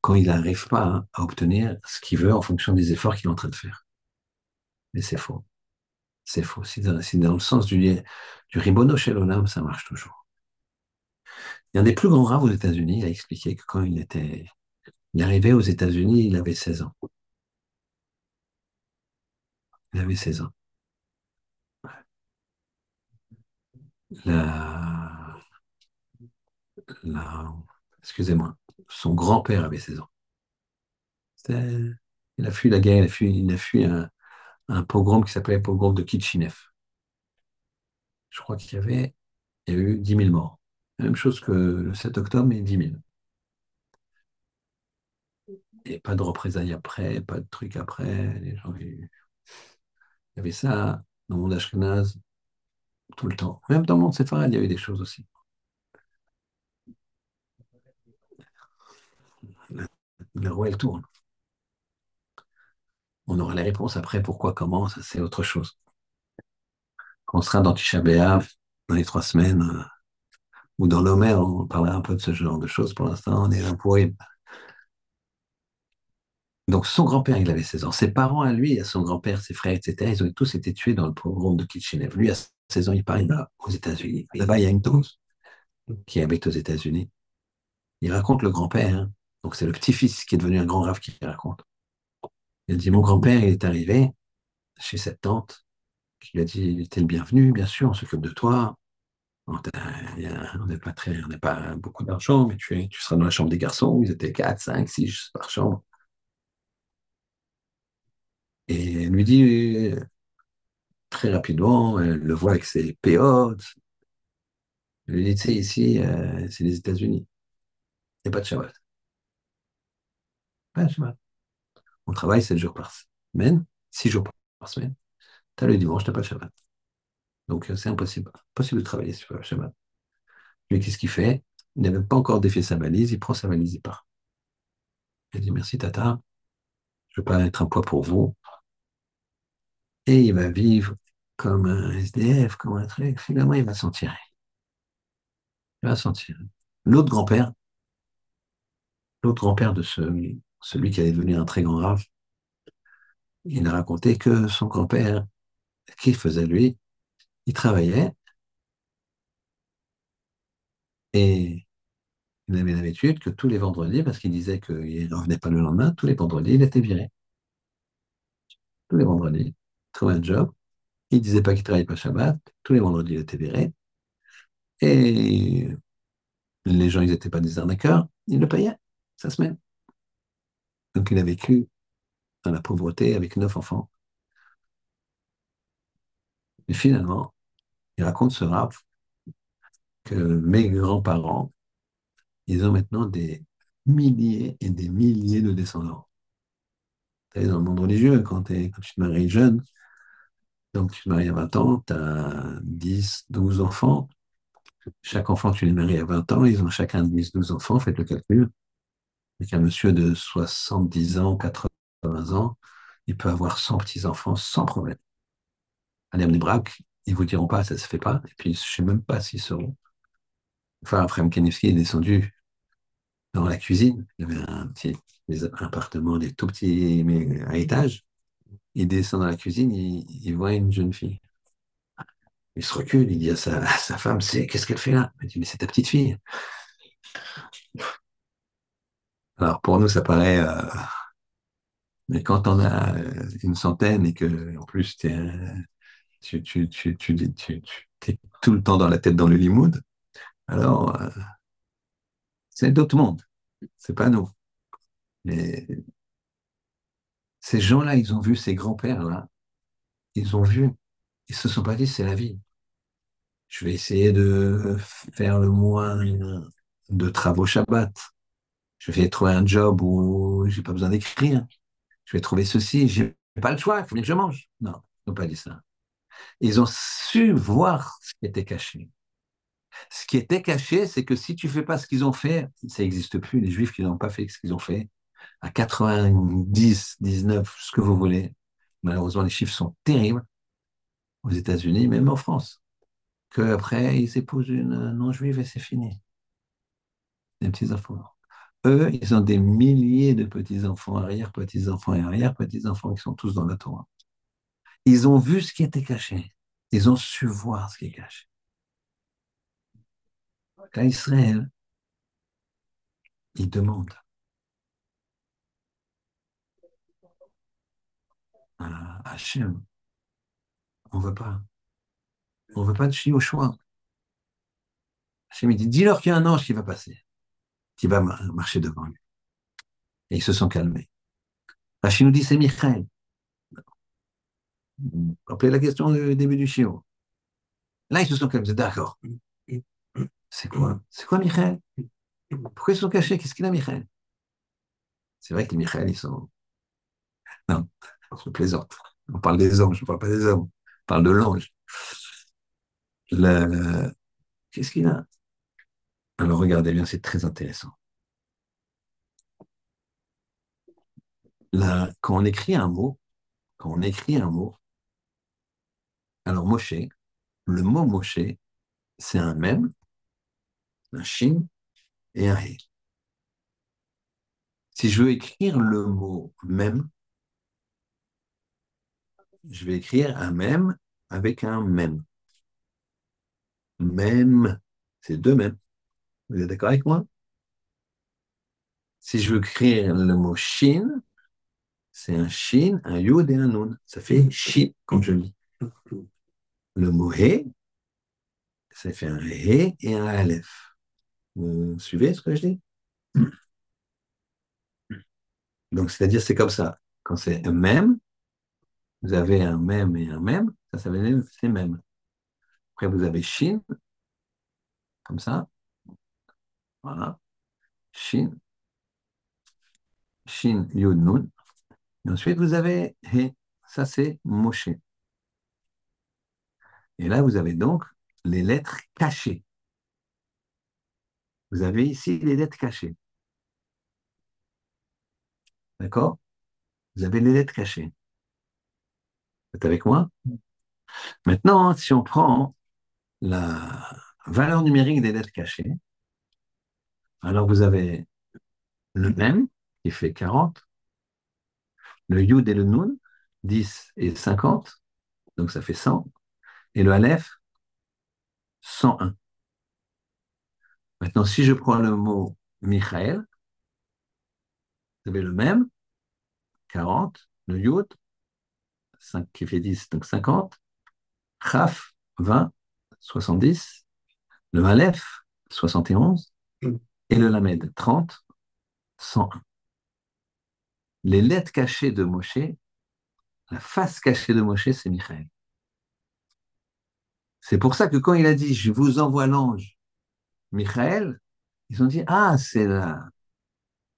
quand il n'arrive pas à obtenir ce qu'il veut en fonction des efforts qu'il est en train de faire. Mais c'est faux. C'est faux. Si dans, dans, le sens du, du ribono chez l'Olam, ça marche toujours. Un des plus grands raves aux États-Unis, a expliqué que quand il était, il arrivait aux États-Unis, il avait 16 ans. Il avait 16 ans. La, la, excusez-moi, son grand-père avait 16 ans. Il a fui la guerre, il a fui, un, pogrom qui s'appelait pogrom de Kitchinev. Je crois qu'il y avait il y a eu 10 000 morts. La même chose que le 7 octobre, mais 10 000. Et pas de représailles après, pas de trucs après. Les gens, il y avait ça dans le monde ashkenaz tout le temps. Même dans le monde séfarade, il y avait des choses aussi. Le roi, elle tourne. On aura les réponses après, pourquoi, comment, ça c'est autre chose. On sera dans Tisha dans les trois semaines, ou dans l'Omer, on parlera un peu de ce genre de choses. Pour l'instant, on est là pour Donc son grand-père, il avait 16 ans. Ses parents à lui, à son grand-père, ses frères, etc., ils ont tous été tués dans le pogrom de Kitchenev. Lui, à 16 ans, il part là, aux États-Unis. Là-bas, il y a une dose qui habite aux États-Unis. Il raconte le grand-père. Hein. Donc c'est le petit-fils qui est devenu un grand rave qui raconte. Il dit, mon grand-père, il est arrivé chez cette tante, qui lui a dit, t'es le bienvenu, bien sûr, on s'occupe de toi. On n'a pas très, on n'a pas beaucoup d'argent, mais tu, tu seras dans la chambre des garçons. Ils étaient 4, 5, 6 par chambre. Et elle lui dit, très rapidement, elle le voit avec ses péotes. Elle lui dit, tu sais, ici, euh, c'est les États-Unis. Il n'y a pas de Shabbat. Pas de Shabbat. On travaille 7 jours par semaine, 6 jours par semaine. Tu as le dimanche, tu n'as pas le Shabbat. Donc, euh, c'est impossible. Impossible de travailler sur le Shabbat. Mais qu'est-ce qu'il fait? Il n'avait pas encore défait sa valise, il prend sa valise, il part. Il dit Merci, Tata. Je ne veux pas être un poids pour vous. Et il va vivre comme un SDF, comme un truc. Finalement, il va s'en tirer. Il va s'en tirer. L'autre grand-père, l'autre grand-père de ce, celui qui allait devenir un très grand rave, il a raconté que son grand-père, qu'il faisait lui, il travaillait et il avait l'habitude que tous les vendredis, parce qu'il disait qu'il ne revenait pas le lendemain, tous les vendredis, il était viré. Tous les vendredis, il trouvait un job. Il ne disait pas qu'il ne travaillait pas Shabbat. Tous les vendredis, il était viré. Et les gens, ils n'étaient pas des arnaqueurs. Il le payait sa semaine. Donc il a vécu dans la pauvreté avec neuf enfants. Et finalement, il raconte ce rap que mes grands-parents, ils ont maintenant des milliers et des milliers de descendants. Dans le monde religieux, quand, tu te maries jeune, donc tu te maries à 20 ans, tu as 10, 12 enfants. Chaque enfant, tu les maries à 20 ans, ils ont chacun 10, 12 enfants, faites le calcul avec un monsieur de 70 ans, 80 ans, il peut avoir 100 petits-enfants sans problème. Les braques, ils vous diront pas, ça se fait pas. Et puis, je sais même pas s'ils seront. Enfin, Frère Kanevski est descendu dans la cuisine. Il y avait un petit appartement, des tout petits, mais à étage. Il descend dans la cuisine, il, voit une jeune fille. Il se recule, il dit à sa, femme, c'est qu'est-ce qu'elle fait là? Il dit, mais c'est ta petite fille. Alors pour nous, ça paraît. Euh, mais quand on a euh, une centaine et que en plus tu, tu, tu, tu, tu, es tout le temps dans la tête dans le limoud, alors euh, c'est d'autres mondes. C'est pas nous. Mais ces gens-là, ils ont vu ces grands-pères-là, ils ont vu, ils se sont pas dit c'est la vie. Je vais essayer de faire le moins de travaux Shabbat je vais trouver un job où j'ai pas besoin d'écrire. Je vais trouver ceci, j'ai pas le choix, il faut que je mange. Non, ils n'ont pas dit ça. Ils ont su voir ce qui était caché. Ce qui était caché, c'est que si tu fais pas ce qu'ils ont fait, ça n'existe plus. Les Juifs qui n'ont pas fait ce qu'ils ont fait, à 90, 19, ce que vous voulez. Malheureusement, les chiffres sont terribles aux États-Unis, même en France. Qu'après, ils épousent une non-juive et c'est fini. Les petits-enfants. Eux, ils ont des milliers de petits-enfants, arrière-petits-enfants et arrière-petits-enfants qui sont tous dans la Torah. Ils ont vu ce qui était caché. Ils ont su voir ce qui est caché. Qu'à Israël, ils demandent à Hachem, on ne veut pas. On ne veut pas de au choix. Hachem dit, dis-leur qu'il y a un ange qui va passer qui va marcher devant lui. Et ils se sont calmés. Rachid nous dit c'est Michael. Rappelez la question du début du chiot. Là, ils se sont calmés. D'accord. C'est quoi? C'est quoi Michael? Pourquoi ils sont cachés? Qu'est-ce qu'il a, Michael? C'est vrai que les Michael, ils sont. Non, on se plaisante. On parle des anges, on ne parle pas des hommes. On parle de l'ange. Qu'est-ce qu'il a? Alors regardez bien, c'est très intéressant. Quand on écrit un mot, quand on écrit un mot, alors Moshe, le mot Moshe, c'est un même, un shin et un he. Si je veux écrire le mot même, je vais écrire un même avec un même. Même, c'est deux mêmes. Vous êtes d'accord avec moi? Si je veux écrire le mot Shin, c'est un Shin, un Yud et un Nun. Ça fait Shin, comme je dis. Le mot He, ça fait un He et un Aleph. Vous suivez ce que je dis? Donc, c'est-à-dire, c'est comme ça. Quand c'est un même, vous avez un même et un même, ça, ça veut dire c'est même. Après, vous avez Shin, comme ça, voilà. Shin. Shin, Yud, Nun. Et ensuite, vous avez He. Ça, c'est Moshe. Et là, vous avez donc les lettres cachées. Vous avez ici les lettres cachées. D'accord? Vous avez les lettres cachées. Vous êtes avec moi? Maintenant, si on prend la valeur numérique des lettres cachées, alors vous avez le même qui fait 40, le Yud et le Nun, 10 et 50, donc ça fait 100, et le Aleph, 101. Maintenant, si je prends le mot Michael, vous avez le même, 40, le Yud, 5 qui fait 10, donc 50, Chaf, 20, 70, le Aleph, 71, et le Lamed 30, 101. Les lettres cachées de Moshe, la face cachée de Moshe, c'est Michael. C'est pour ça que quand il a dit Je vous envoie l'ange, Michael, ils ont dit Ah, c'est la,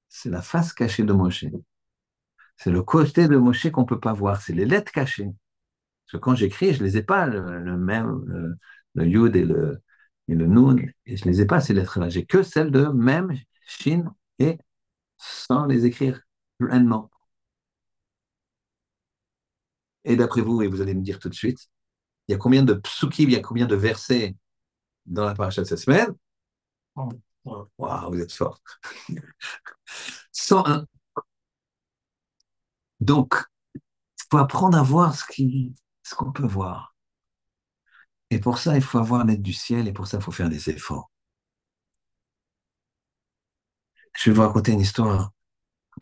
c'est la face cachée de Moshe. C'est le côté de Moshe qu'on ne peut pas voir, c'est les lettres cachées. Parce que quand j'écris, je ne les ai pas, le, le, le Yud et le, et le Nun, et je ne les ai pas ces lettres-là. J'ai que celles de même, Shin, et sans les écrire pleinement. Et d'après vous, et vous allez me dire tout de suite, il y a combien de psukim, il y a combien de versets dans la paracha de cette semaine? Waouh, vous êtes fort. <laughs> 101. Donc, il faut apprendre à voir ce qu'on peut voir. Et pour ça, il faut avoir l'aide du ciel et pour ça, il faut faire des efforts. Je vais vous raconter une histoire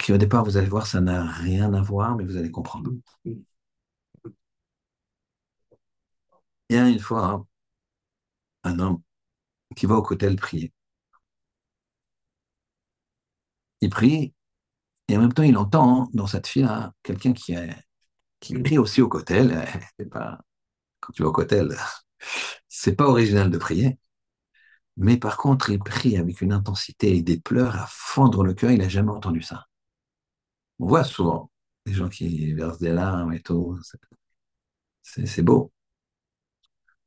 qui, au départ, vous allez voir, ça n'a rien à voir, mais vous allez comprendre. Il y a une fois un homme qui va au cotel prier. Il prie et en même temps, il entend dans cette fille quelqu'un qui, qui prie aussi au cotel. <laughs> C'est pas quand tu vas au cotel, <laughs> c'est pas original de prier. Mais par contre, il prie avec une intensité et des pleurs à fendre le cœur. Il n'a jamais entendu ça. On voit souvent des gens qui versent des larmes et tout. C'est beau.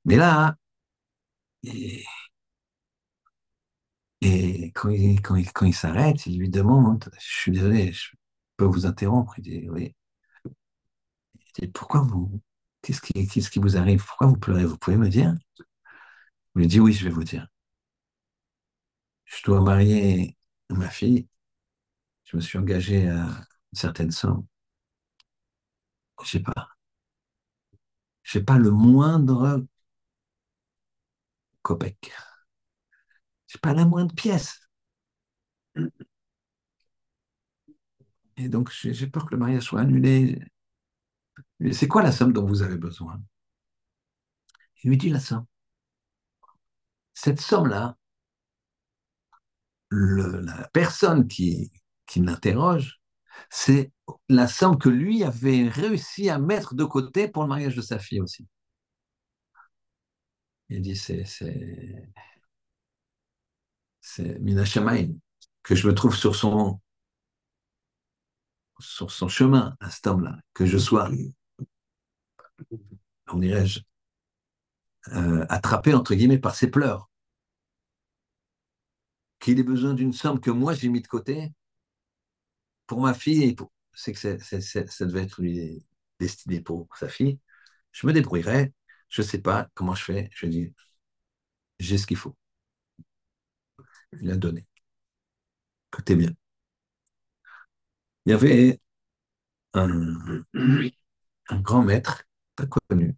Mais là, Et quand il, quand il, quand il s'arrête, il lui demande, je suis désolé, je peux vous interrompre. Il dit, oui. Il dit, pourquoi vous, qu'est-ce qui, qui vous arrive? Pourquoi vous pleurez? Vous pouvez me dire? Il lui dit, oui, je vais vous dire. Je dois marier ma fille. Je me suis engagé à une certaine somme. Je sais pas. Je sais pas le moindre copec. Je sais pas la moindre pièce. Et donc, j'ai peur que le mariage soit annulé. C'est quoi la somme dont vous avez besoin? Il lui dit la somme. Cette somme-là, la personne qui, qui l'interroge, c'est la somme que lui avait réussi à mettre de côté pour le mariage de sa fille aussi. Il dit, c'est, c'est, c'est que je me trouve sur son, sur son chemin à cet homme-là, que je sois, on dirait-je, euh, attrapé entre guillemets par ses pleurs, qu'il ait besoin d'une somme que moi j'ai mis de côté pour ma fille, et c'est que ça devait être lui destiné pour sa fille, je me débrouillerai, je ne sais pas comment je fais, je dis, j'ai ce qu'il faut. Il a donné. Écoutez bien. Il y avait un, grand maître, pas connu.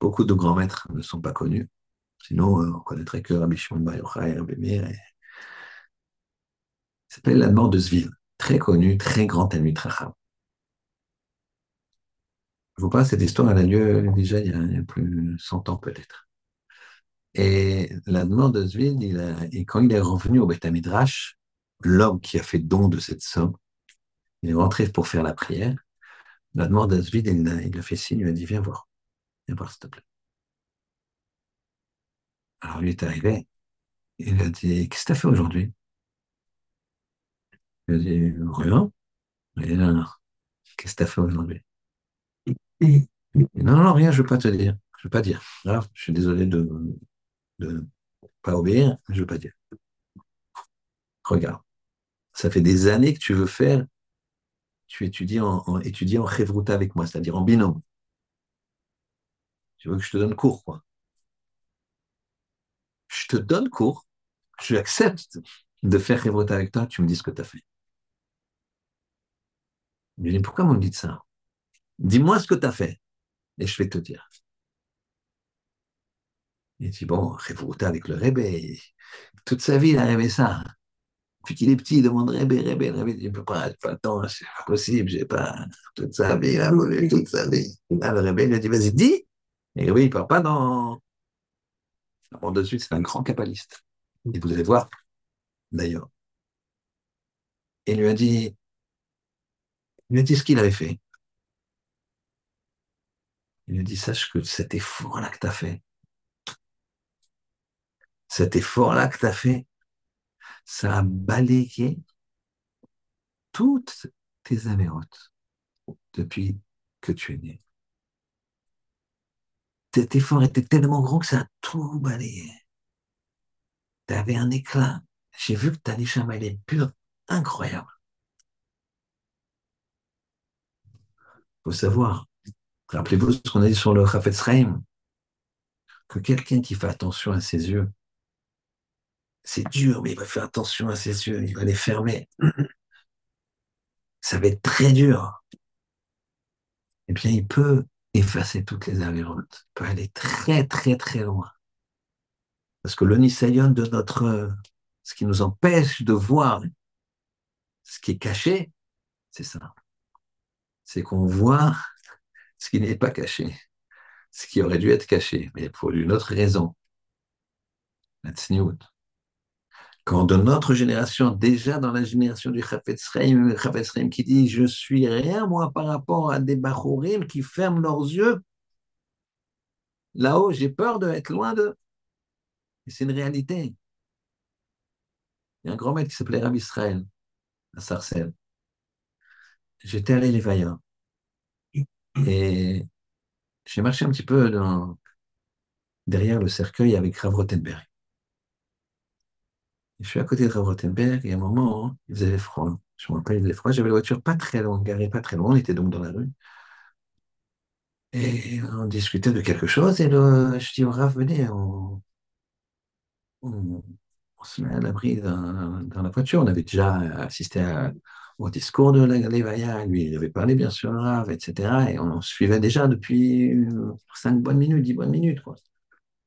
Beaucoup de grands maîtres ne sont pas connus. Sinon, euh, on connaîtrait que Rabbi Shimon Bar Yochai, Rabbi Meir. Il s'appelle l'Admor de Zvil. Très connu, très grand Talmud Racham. Je vous parle, cette histoire, elle a lieu déjà il y a, plus de 100 ans peut-être. Et l'Admor de Zvil, il a, quand il est revenu au Beth Midrash, l'homme qui a fait don de cette somme, il est rentré pour faire la prière. L'Admor de Zvil, il, a, il a fait signe, il a dit Viens voir, viens voir s'il te plaît. Alors lui est arrivé, il a dit Qu'est-ce que tu as fait aujourd'hui? Il a dit Rien. Qu'est-ce que tu as fait aujourd'hui? Non, non, rien, je ne veux pas te dire. Je ne veux pas dire. Je suis désolé de ne pas obéir, je ne veux pas dire. Regarde, ça fait des années que tu veux faire, tu étudies en, en, étudies avec moi, c'est-à-dire en binôme. Tu veux que je te donne cours, quoi. Je te donne cours, je accepte de faire Chevruta avec toi, tu me dis ce que tu as fait. Je dis, pourquoi vous me dites ça? Dis-moi ce que tu as fait, et je vais te dire. Il dit, bon, Révouta avec le Rébé. Toute sa vie, il a rêvé ça. Depuis qu'il est petit, il demande Rébé, Rébé, Rébé. Il ne peut pas, pas temps, c'est pas possible, j'ai pas toute sa vie, il a voulu toute sa vie. Là, le Rébé lui a dit, vas-y, dis. Et oui, il ne part pas dans. Bon, de c'est un grand kabbaliste. Et vous allez voir, d'ailleurs. Il lui a dit, il lui a dit ce qu'il avait fait. Il a dit, sache que cet effort-là que tu as fait, cet effort-là que tu as fait, ça a balayé toutes tes avérotes depuis que tu es né. Cet effort était tellement grand que ça a tout balayé. Tu avais un éclat. J'ai vu que ta neshama, elle est pure, incroyable. Il faut savoir, rappelez-vous ce qu'on a dit sur le Chafetz Reim, que quelqu'un qui fait attention à ses yeux, c'est dur, mais il va faire attention à ses yeux, il va les fermer. Ça va être très dur. Eh bien, il peut effacer toutes les avérotes. Il peut aller très, très, très loin. Parce que l'onisayon de notre, ce qui nous empêche de voir ce qui est caché, c'est ça. C'est qu'on voit ce qui n'est pas caché, ce qui aurait dû être caché, mais pour une autre raison. La quand de notre génération, déjà dans la génération du Chafetz Chaim, qui dit Je suis rien, moi, par rapport à des Bachorim qui ferment leurs yeux, là-haut, j'ai peur d'être loin d'eux. Et c'est une réalité. Il y a un grand maître qui s'appelait Rabbi Israël, à Sarcelles. J'étais allé les Vaillants. Et j'ai marché un petit peu derrière le cercueil avec Rav Rottenberg. je suis à côté de Rav Rothenberg et à un moment, hein, il faisait froid. Je me rappelle, il faisait froid. J'avais la voiture pas très loin, garée pas très loin. On était donc dans la rue. Et on discutait de quelque chose. Et le, je dis au Rav, venez, on, se met à l'abri dans la voiture. On avait déjà assisté à, au discours de Lévaya. Lui, il avait parlé bien sûr Rav, etc. Et on, suivait déjà depuis euh, cinq bonnes minutes, dix bonnes minutes. Quoi.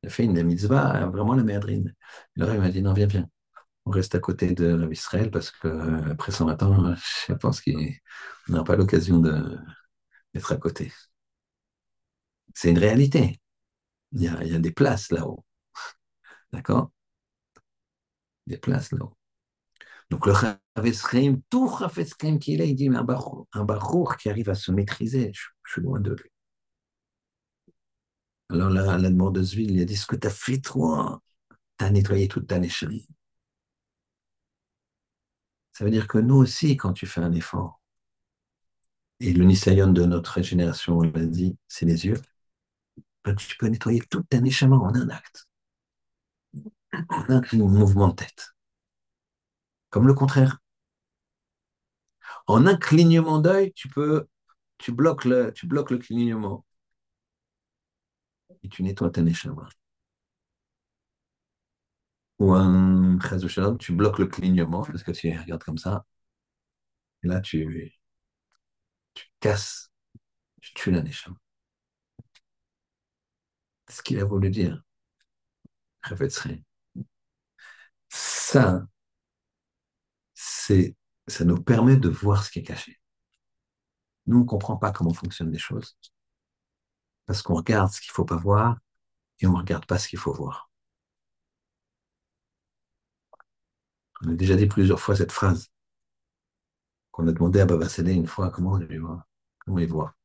Il a fait une mitzvah, vraiment la merdrine. Le Rav m'a dit, non, viens, viens on reste à côté de Israël parce que après 120 ans, je pense qu'on n'aura pas l'occasion d'être à côté. C'est une réalité. Il il y a des places là-haut. D'accord? Des places là-haut. Donc le Ravesreim, tout Ravesreim qu'il est, il dit, mais un bachour, qui arrive à se maîtriser, je, suis loin de lui. Alors là, la demande de il a dit, ce que tu as fait, toi, tu as nettoyé toute ta nécherie. Ça veut dire que nous aussi, quand tu fais un effort, et le Nisayon de notre génération, on l'a dit, c'est les yeux, ben, tu peux nettoyer tout un échama en un acte, en un mouvement de tête. Comme le contraire. En un clignement d'œil, tu peux, tu bloques le, tu bloques le clignement et tu nettoies ton échama ou un shalom, tu bloques le clignement parce que tu regardes comme ça. Et là, tu, tu casses, tu tues la neshama. C'est ce qu'il a voulu dire. Ça, c'est, ça nous permet de voir ce qui est caché. Nous, on ne comprend pas comment fonctionnent les choses parce qu'on regarde ce qu'il ne faut pas voir et on ne regarde pas ce qu'il faut voir. On a déjà dit plusieurs fois cette phrase qu'on a demandé à Baba une fois comment il voit. Comment il voit.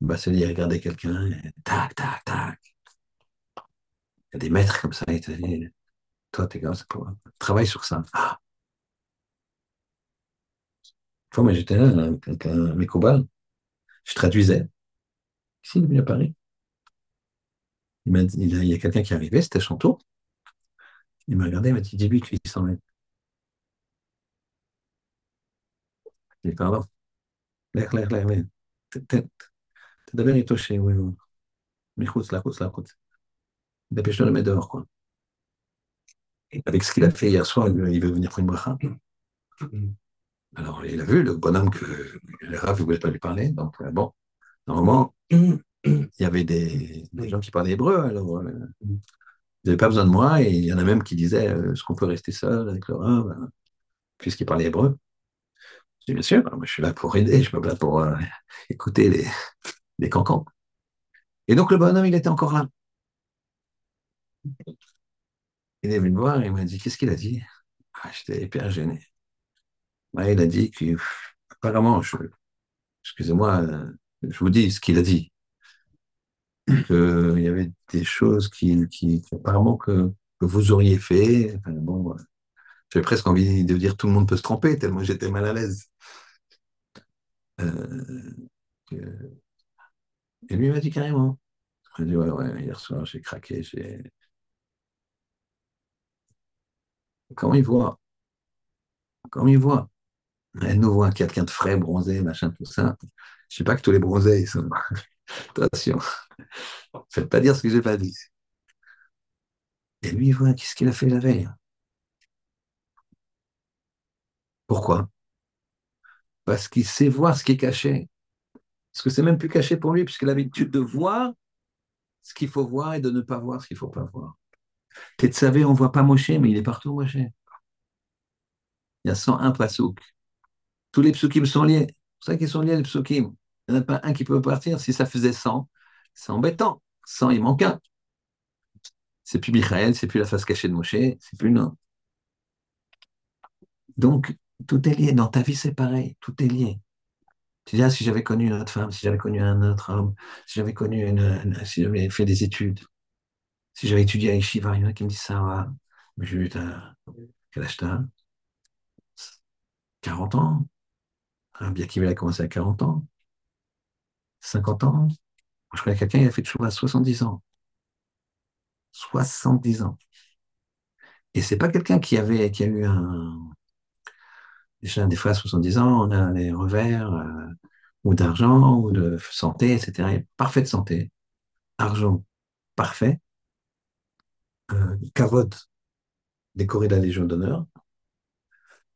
Baba il regardait quelqu'un, tac, tac, tac. Il y a des maîtres comme ça, il te dit, toi, t'es comme ça, travaille sur ça. Ah. Une fois, moi, j'étais là, avec un Mekobal, je traduisais. Ici, il est venu à Paris. Il, il, y a quelqu'un qui est arrivé, c'était son tour. Il m'a regardé, il m'a dit, dis-lui qu'il s'en est. Je dis, pardon. L'air, l'air, l'air, l'air. תדבר איתו שהוא מחוץ, לחוץ, לחוץ. Dépêche-toi de le mettre dehors, quoi. Avec ce qu'il a fait hier soir, il veut venir prendre une bracha. Alors, il a vu le bonhomme que les raves ne voulaient pas lui parler. Donc, euh, bon, normalement, il y avait des, gens qui parlaient hébreu. Alors, euh, vous n'avez pas besoin de moi. Et il y en a même qui disaient, euh, est-ce qu'on peut rester seul avec le rab, puisqu'il parlait hébreu Je dis, bien sûr, je suis là pour aider, je suis pas là pour écouter les, les cancans. Et donc le bonhomme, il était encore là. Il est venu me voir et il m'a dit, qu'est-ce qu'il a dit? Ah, J'étais hyper gêné. Il a dit qu'apparemment, excusez-moi, euh, je vous dis ce qu'il a dit <clears throat> qu'il y avait des choses qui, qui, apparemment que, que, vous auriez fait. Enfin, bon, j'avais presque envie de dire tout le monde peut se tromper, tellement j'étais mal à l'aise. Euh, et lui m'a dit carrément. Il m'a dit, ouais, ouais, hier soir, j'ai craqué, j'ai. Comment il voit? Comment il voit? Elle nous voit quelqu'un de frais, bronzé, machin, tout ça. Je sais pas que tous les bronzés, ils sont. <laughs> Attention. Faites pas dire ce que j'ai pas dit. Et lui, voilà, qu'est-ce qu'il a fait la veille Pourquoi? Parce qu'il sait voir ce qui est caché. Parce que c'est même plus caché pour lui, puisqu'il a l'habitude de voir ce qu'il faut voir et de ne pas voir ce qu'il ne faut pas voir. savez, on ne voit pas Moshe, mais il est partout Moshe. Il y a 101 pasouk. Tous les psukim sont liés. C'est pour ça qu'ils sont liés, les psukim. Il n'y en a pas un qui peut partir. Si ça faisait 100, c'est embêtant. 100, il manque un. C'est plus Michael, c'est plus la face cachée de Moshe, c'est plus non. Donc, tout est lié. Dans ta vie, c'est pareil. Tout est lié. Tu dis, ah, si j'avais connu une autre femme, si j'avais connu un autre homme, si j'avais connu une, si j'avais fait des études, si j'avais étudié à Yeshiva, il y en a qui me disent ça, ah, mais j'ai eu quel âge t'as? 40 ans. Bien qu'il a commencé à 40 ans. 50 ans. Je connais quelqu'un, il a fait de à 70 ans. 70 ans. Et c'est pas quelqu'un qui avait, qui a eu un, déjà des fois à 70 ans, on a des revers, euh, ou d'argent, ou de santé, etc. Parfaite santé, argent parfait, euh, décoré de la Légion d'honneur.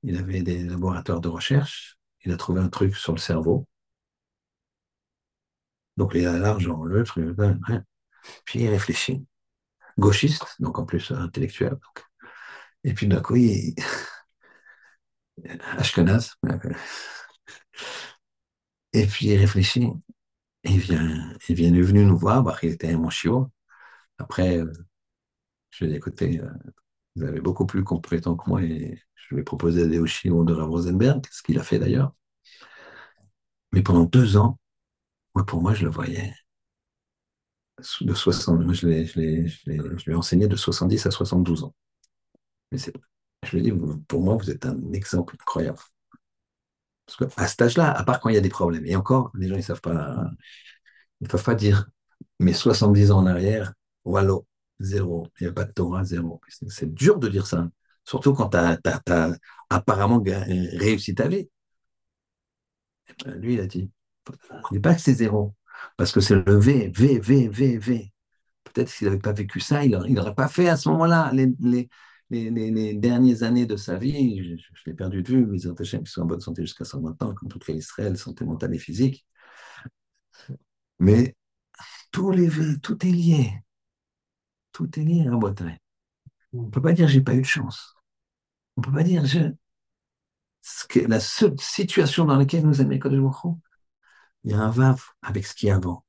Il avait des laboratoires de recherche. Il a trouvé un truc sur le cerveau. Donc il a l'argent, le truc, puis il réfléchit. Gauchiste, donc en plus intellectuel. Et puis d'un coup, il... <laughs> Ashkenaz. Et puis il réfléchit. il vient, il vient nous voir, il était mon chiot. Après, euh, je lui ai dit, écoutez, euh, vous avez beaucoup plus compétent que moi et je lui ai proposé d'aller au chiot de Rosenberg, ce qu'il a fait d'ailleurs? Mais pendant deux ans, moi, pour moi, je le voyais de 60, moi, je, je, je, lui ai enseigné de 70 à 72 ans. Mais je lui ai dit, pour moi, vous êtes un exemple incroyable. Parce qu'à cet âge-là, à part quand il y a des problèmes, et encore, les gens ne savent pas, ils peuvent pas dire, mais 70 ans en arrière, voilà, zéro, il n'y a pas de Torah, zéro. C'est dur de dire ça, surtout quand tu as, apparemment réussi ta vie. Ben, lui, il a dit, ne dis pas que c'est zéro, parce que c'est le V, V, V, V, V. Peut-être s'il n'avait pas vécu ça, il n'aurait pas fait à ce moment-là les, dernières années de sa vie, je, l'ai perdu de vue, mais ils ont qu'ils soient en bonne santé jusqu'à 120 ans, comme tout les Israël, santé mentale et physique. Mais tout, les, tout est lié. Tout est lié à Bretagne. On ne peut pas dire j'ai pas eu de chance. On ne peut pas dire je... La seule situation dans laquelle nous aimons Kodesh il y a un vav avec ce qui est avant.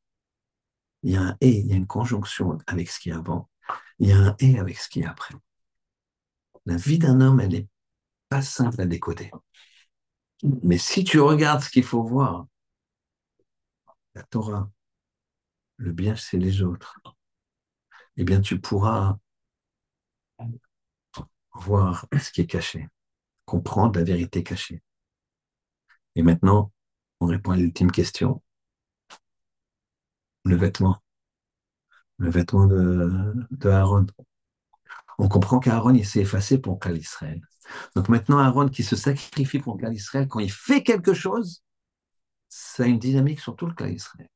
Il y a un et, il y a une conjonction avec ce qui est avant. Il y a un et avec ce qui est après. La vie d'un homme, elle n'est pas simple à décoder. Mais si tu regardes ce qu'il faut voir, la Torah, le bien c'est les autres, eh bien tu pourras voir ce qui est caché, comprendre la vérité cachée. Et maintenant, on répond à l'ultime question. Le vêtement. Le vêtement de, Aaron on comprend qu'Aaron, il s'est effacé pour le Israël. Donc maintenant, Aaron qui se sacrifie pour le Israël, quand il fait quelque chose, ça a une dynamique sur tout le cas Israël.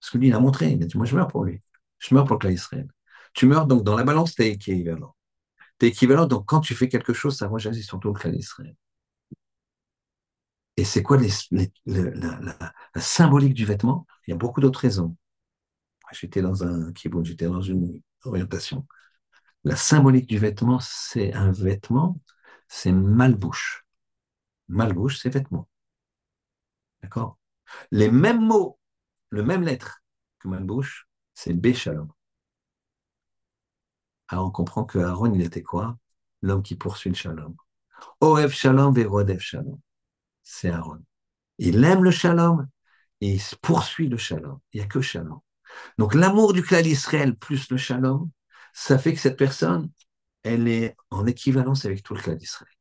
Parce que lui, il a montré, il a dit, moi je meurs pour lui. Je meurs pour le Israël. Tu meurs donc dans la balance, tu es équivalent. Donc quand tu fais quelque chose, ça rejaillit sur tout le d'Israël. Et c'est quoi la, symbolique du vêtement? Il y a beaucoup d'autres raisons. J'étais dans un j'étais dans une orientation. La symbolique du vêtement, c'est un vêtement, c'est malbouche. Malbouche, c'est vêtement. D'accord? Les mêmes mots, le même lettre que malbouche, c'est Béchalom. Alors on comprend que Aaron, il était quoi? L'homme qui poursuit le shalom. Oev shalom verodev shalom. C'est Aaron. Il aime le shalom et il poursuit le shalom. Il n'y a que shalom. Donc l'amour du clan d'Israël plus le shalom, ça fait que cette personne, elle est en équivalence avec tout le clan d'Israël.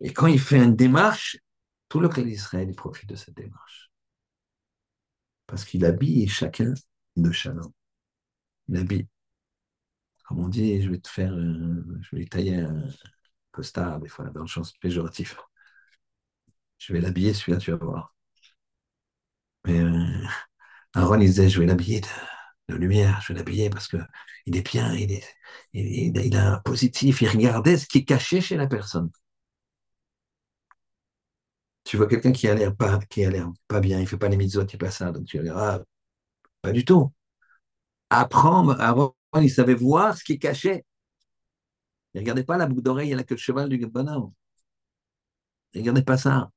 Et quand il fait une démarche, tout le clan d'Israël profite de cette démarche. Parce qu'il habille chacun de shalom. Il habille. Comme on dit, je vais te faire, je vais tailler un costard, des fois, dans le sens péjoratif. Je vais l'habiller, celui-là, tu vas voir. Mais euh, Aaron, il disait, je vais l'habiller de, lumière, je vais l'habiller parce que il est bien, il est, il, a un positif, il regardait ce qui est caché chez la personne. Tu vois quelqu'un qui a l'air pas, qui a l'air pas bien, il fait pas les mitzvot, il pas ça, donc tu vas dire, ah, pas du tout. Apprendre, avant, il savait voir ce qui caché. Il regardait pas la boucle d'oreille a la queue de cheval du bonhomme. Il regardait pas ça.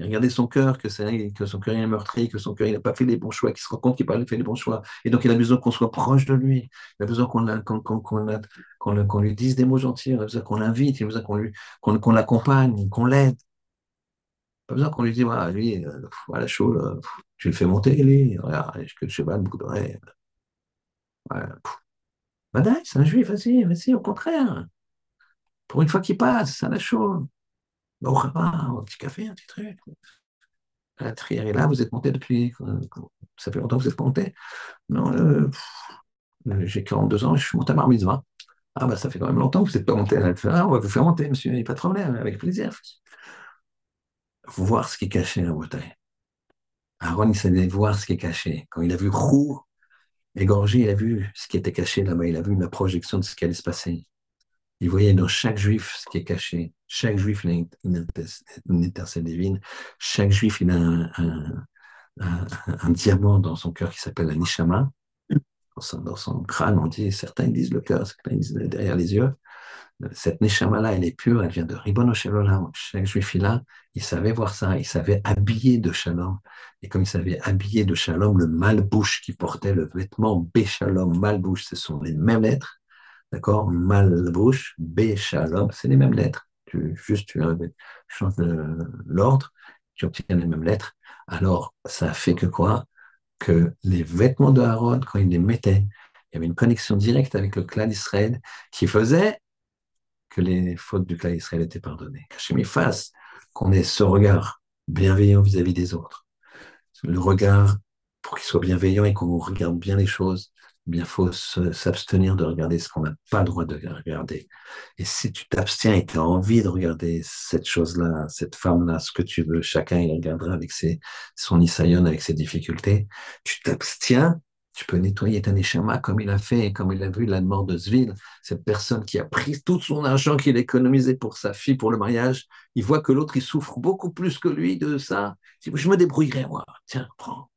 Regardez son cœur, que, son cœur est meurtri, que son cœur n'a pas fait les bons choix, qu'il se rend compte qu'il n'a pas fait les bons choix. Et donc il a besoin qu'on soit proche de lui. Il a besoin qu'on lui dise des mots gentils, il a besoin qu'on l'invite, il a besoin qu'on l'accompagne, qu'on l'aide. Pas besoin qu'on lui dise, voilà, lui, euh, voilà, chaud, tu le fais monter, lui, regarde, que le cheval, beaucoup d'oreilles. Voilà. c'est un juif, vas-y, vas-y, au contraire. Pour une fois qu'il passe, ça la chaud. Bon, un petit café, un petit truc. La trière est là, vous êtes monté depuis. Ça fait longtemps que vous êtes monté Non, euh, j'ai 42 ans je suis monté à Bar Ah, bah, ça fait quand même longtemps que vous n'êtes pas monté à la on va vous faire monter, monsieur, il n'y a pas de problème, avec plaisir. Voir ce qui est caché, à bouteille. Aaron, il savait voir ce qui est caché. Quand il a vu Roux égorgé, il a vu ce qui était caché là-bas, il a vu la projection de ce qui allait se passer. Il voyait dans chaque juif ce qui est caché. Chaque juif il a une étincelle divine. Chaque juif il a un, diamant dans son cœur qui s'appelle la nishama. Dans son, crâne, on dit, certains disent le cœur, certains disent derrière les yeux. Cette neshama-là, elle est pure, elle vient de Ribono Shalom. Chaque juif, a, il savait voir ça, il savait habiller de shalom. Et comme il savait habiller de shalom, le malbouche qui portait le vêtement Béchalom, malbouche, ce sont les mêmes lettres. D'accord? Malbouche, Béchalom, c'est les mêmes lettres. Tu, juste, tu changes l'ordre, tu obtiens les mêmes lettres. Alors, ça fait que quoi? Que les vêtements de Aaron, quand il les mettait, il y avait une connexion directe avec le clan d'Israël qui faisait que les fautes du clan d'Israël étaient pardonnées. mes fasse qu'on ait ce regard bienveillant vis-à-vis des autres. Le regard pour qu'il soit bienveillant et qu'on regarde bien les choses, eh bien, faut s'abstenir de regarder ce qu'on n'a pas le droit de regarder. Et si tu t'abstiens et tu as envie de regarder cette chose-là, cette femme-là, ce que tu veux, chacun il regardera avec ses, son isayon, avec ses difficultés, tu t'abstiens, tu peux nettoyer ta neshama comme il a fait comme il a vu la mort de Zvil, cette personne qui a pris tout son argent qu'il a économisé pour sa fille, pour le mariage, il voit que l'autre, il souffre beaucoup plus que lui de ça. Je me débrouillerai, moi. Tiens, prends.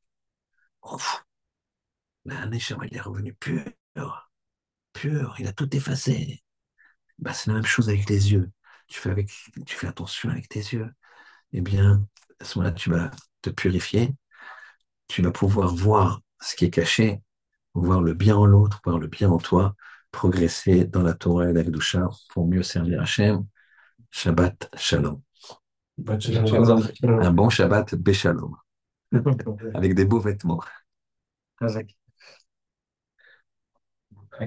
Oh, la Neshama, il est revenu pur, pur, il a tout effacé. Bah, c'est la même chose avec les yeux. Tu fais, avec, tu fais attention avec tes yeux. Eh bien, à ce moment-là, tu vas te purifier. Tu vas pouvoir voir ce qui est caché, voir le bien en l'autre, voir le bien en toi, progresser dans la Torah et la pour mieux servir Hachem. Shabbat Shalom. Un bon Shabbat Beshalom. <laughs> Avec des beaux vêtements.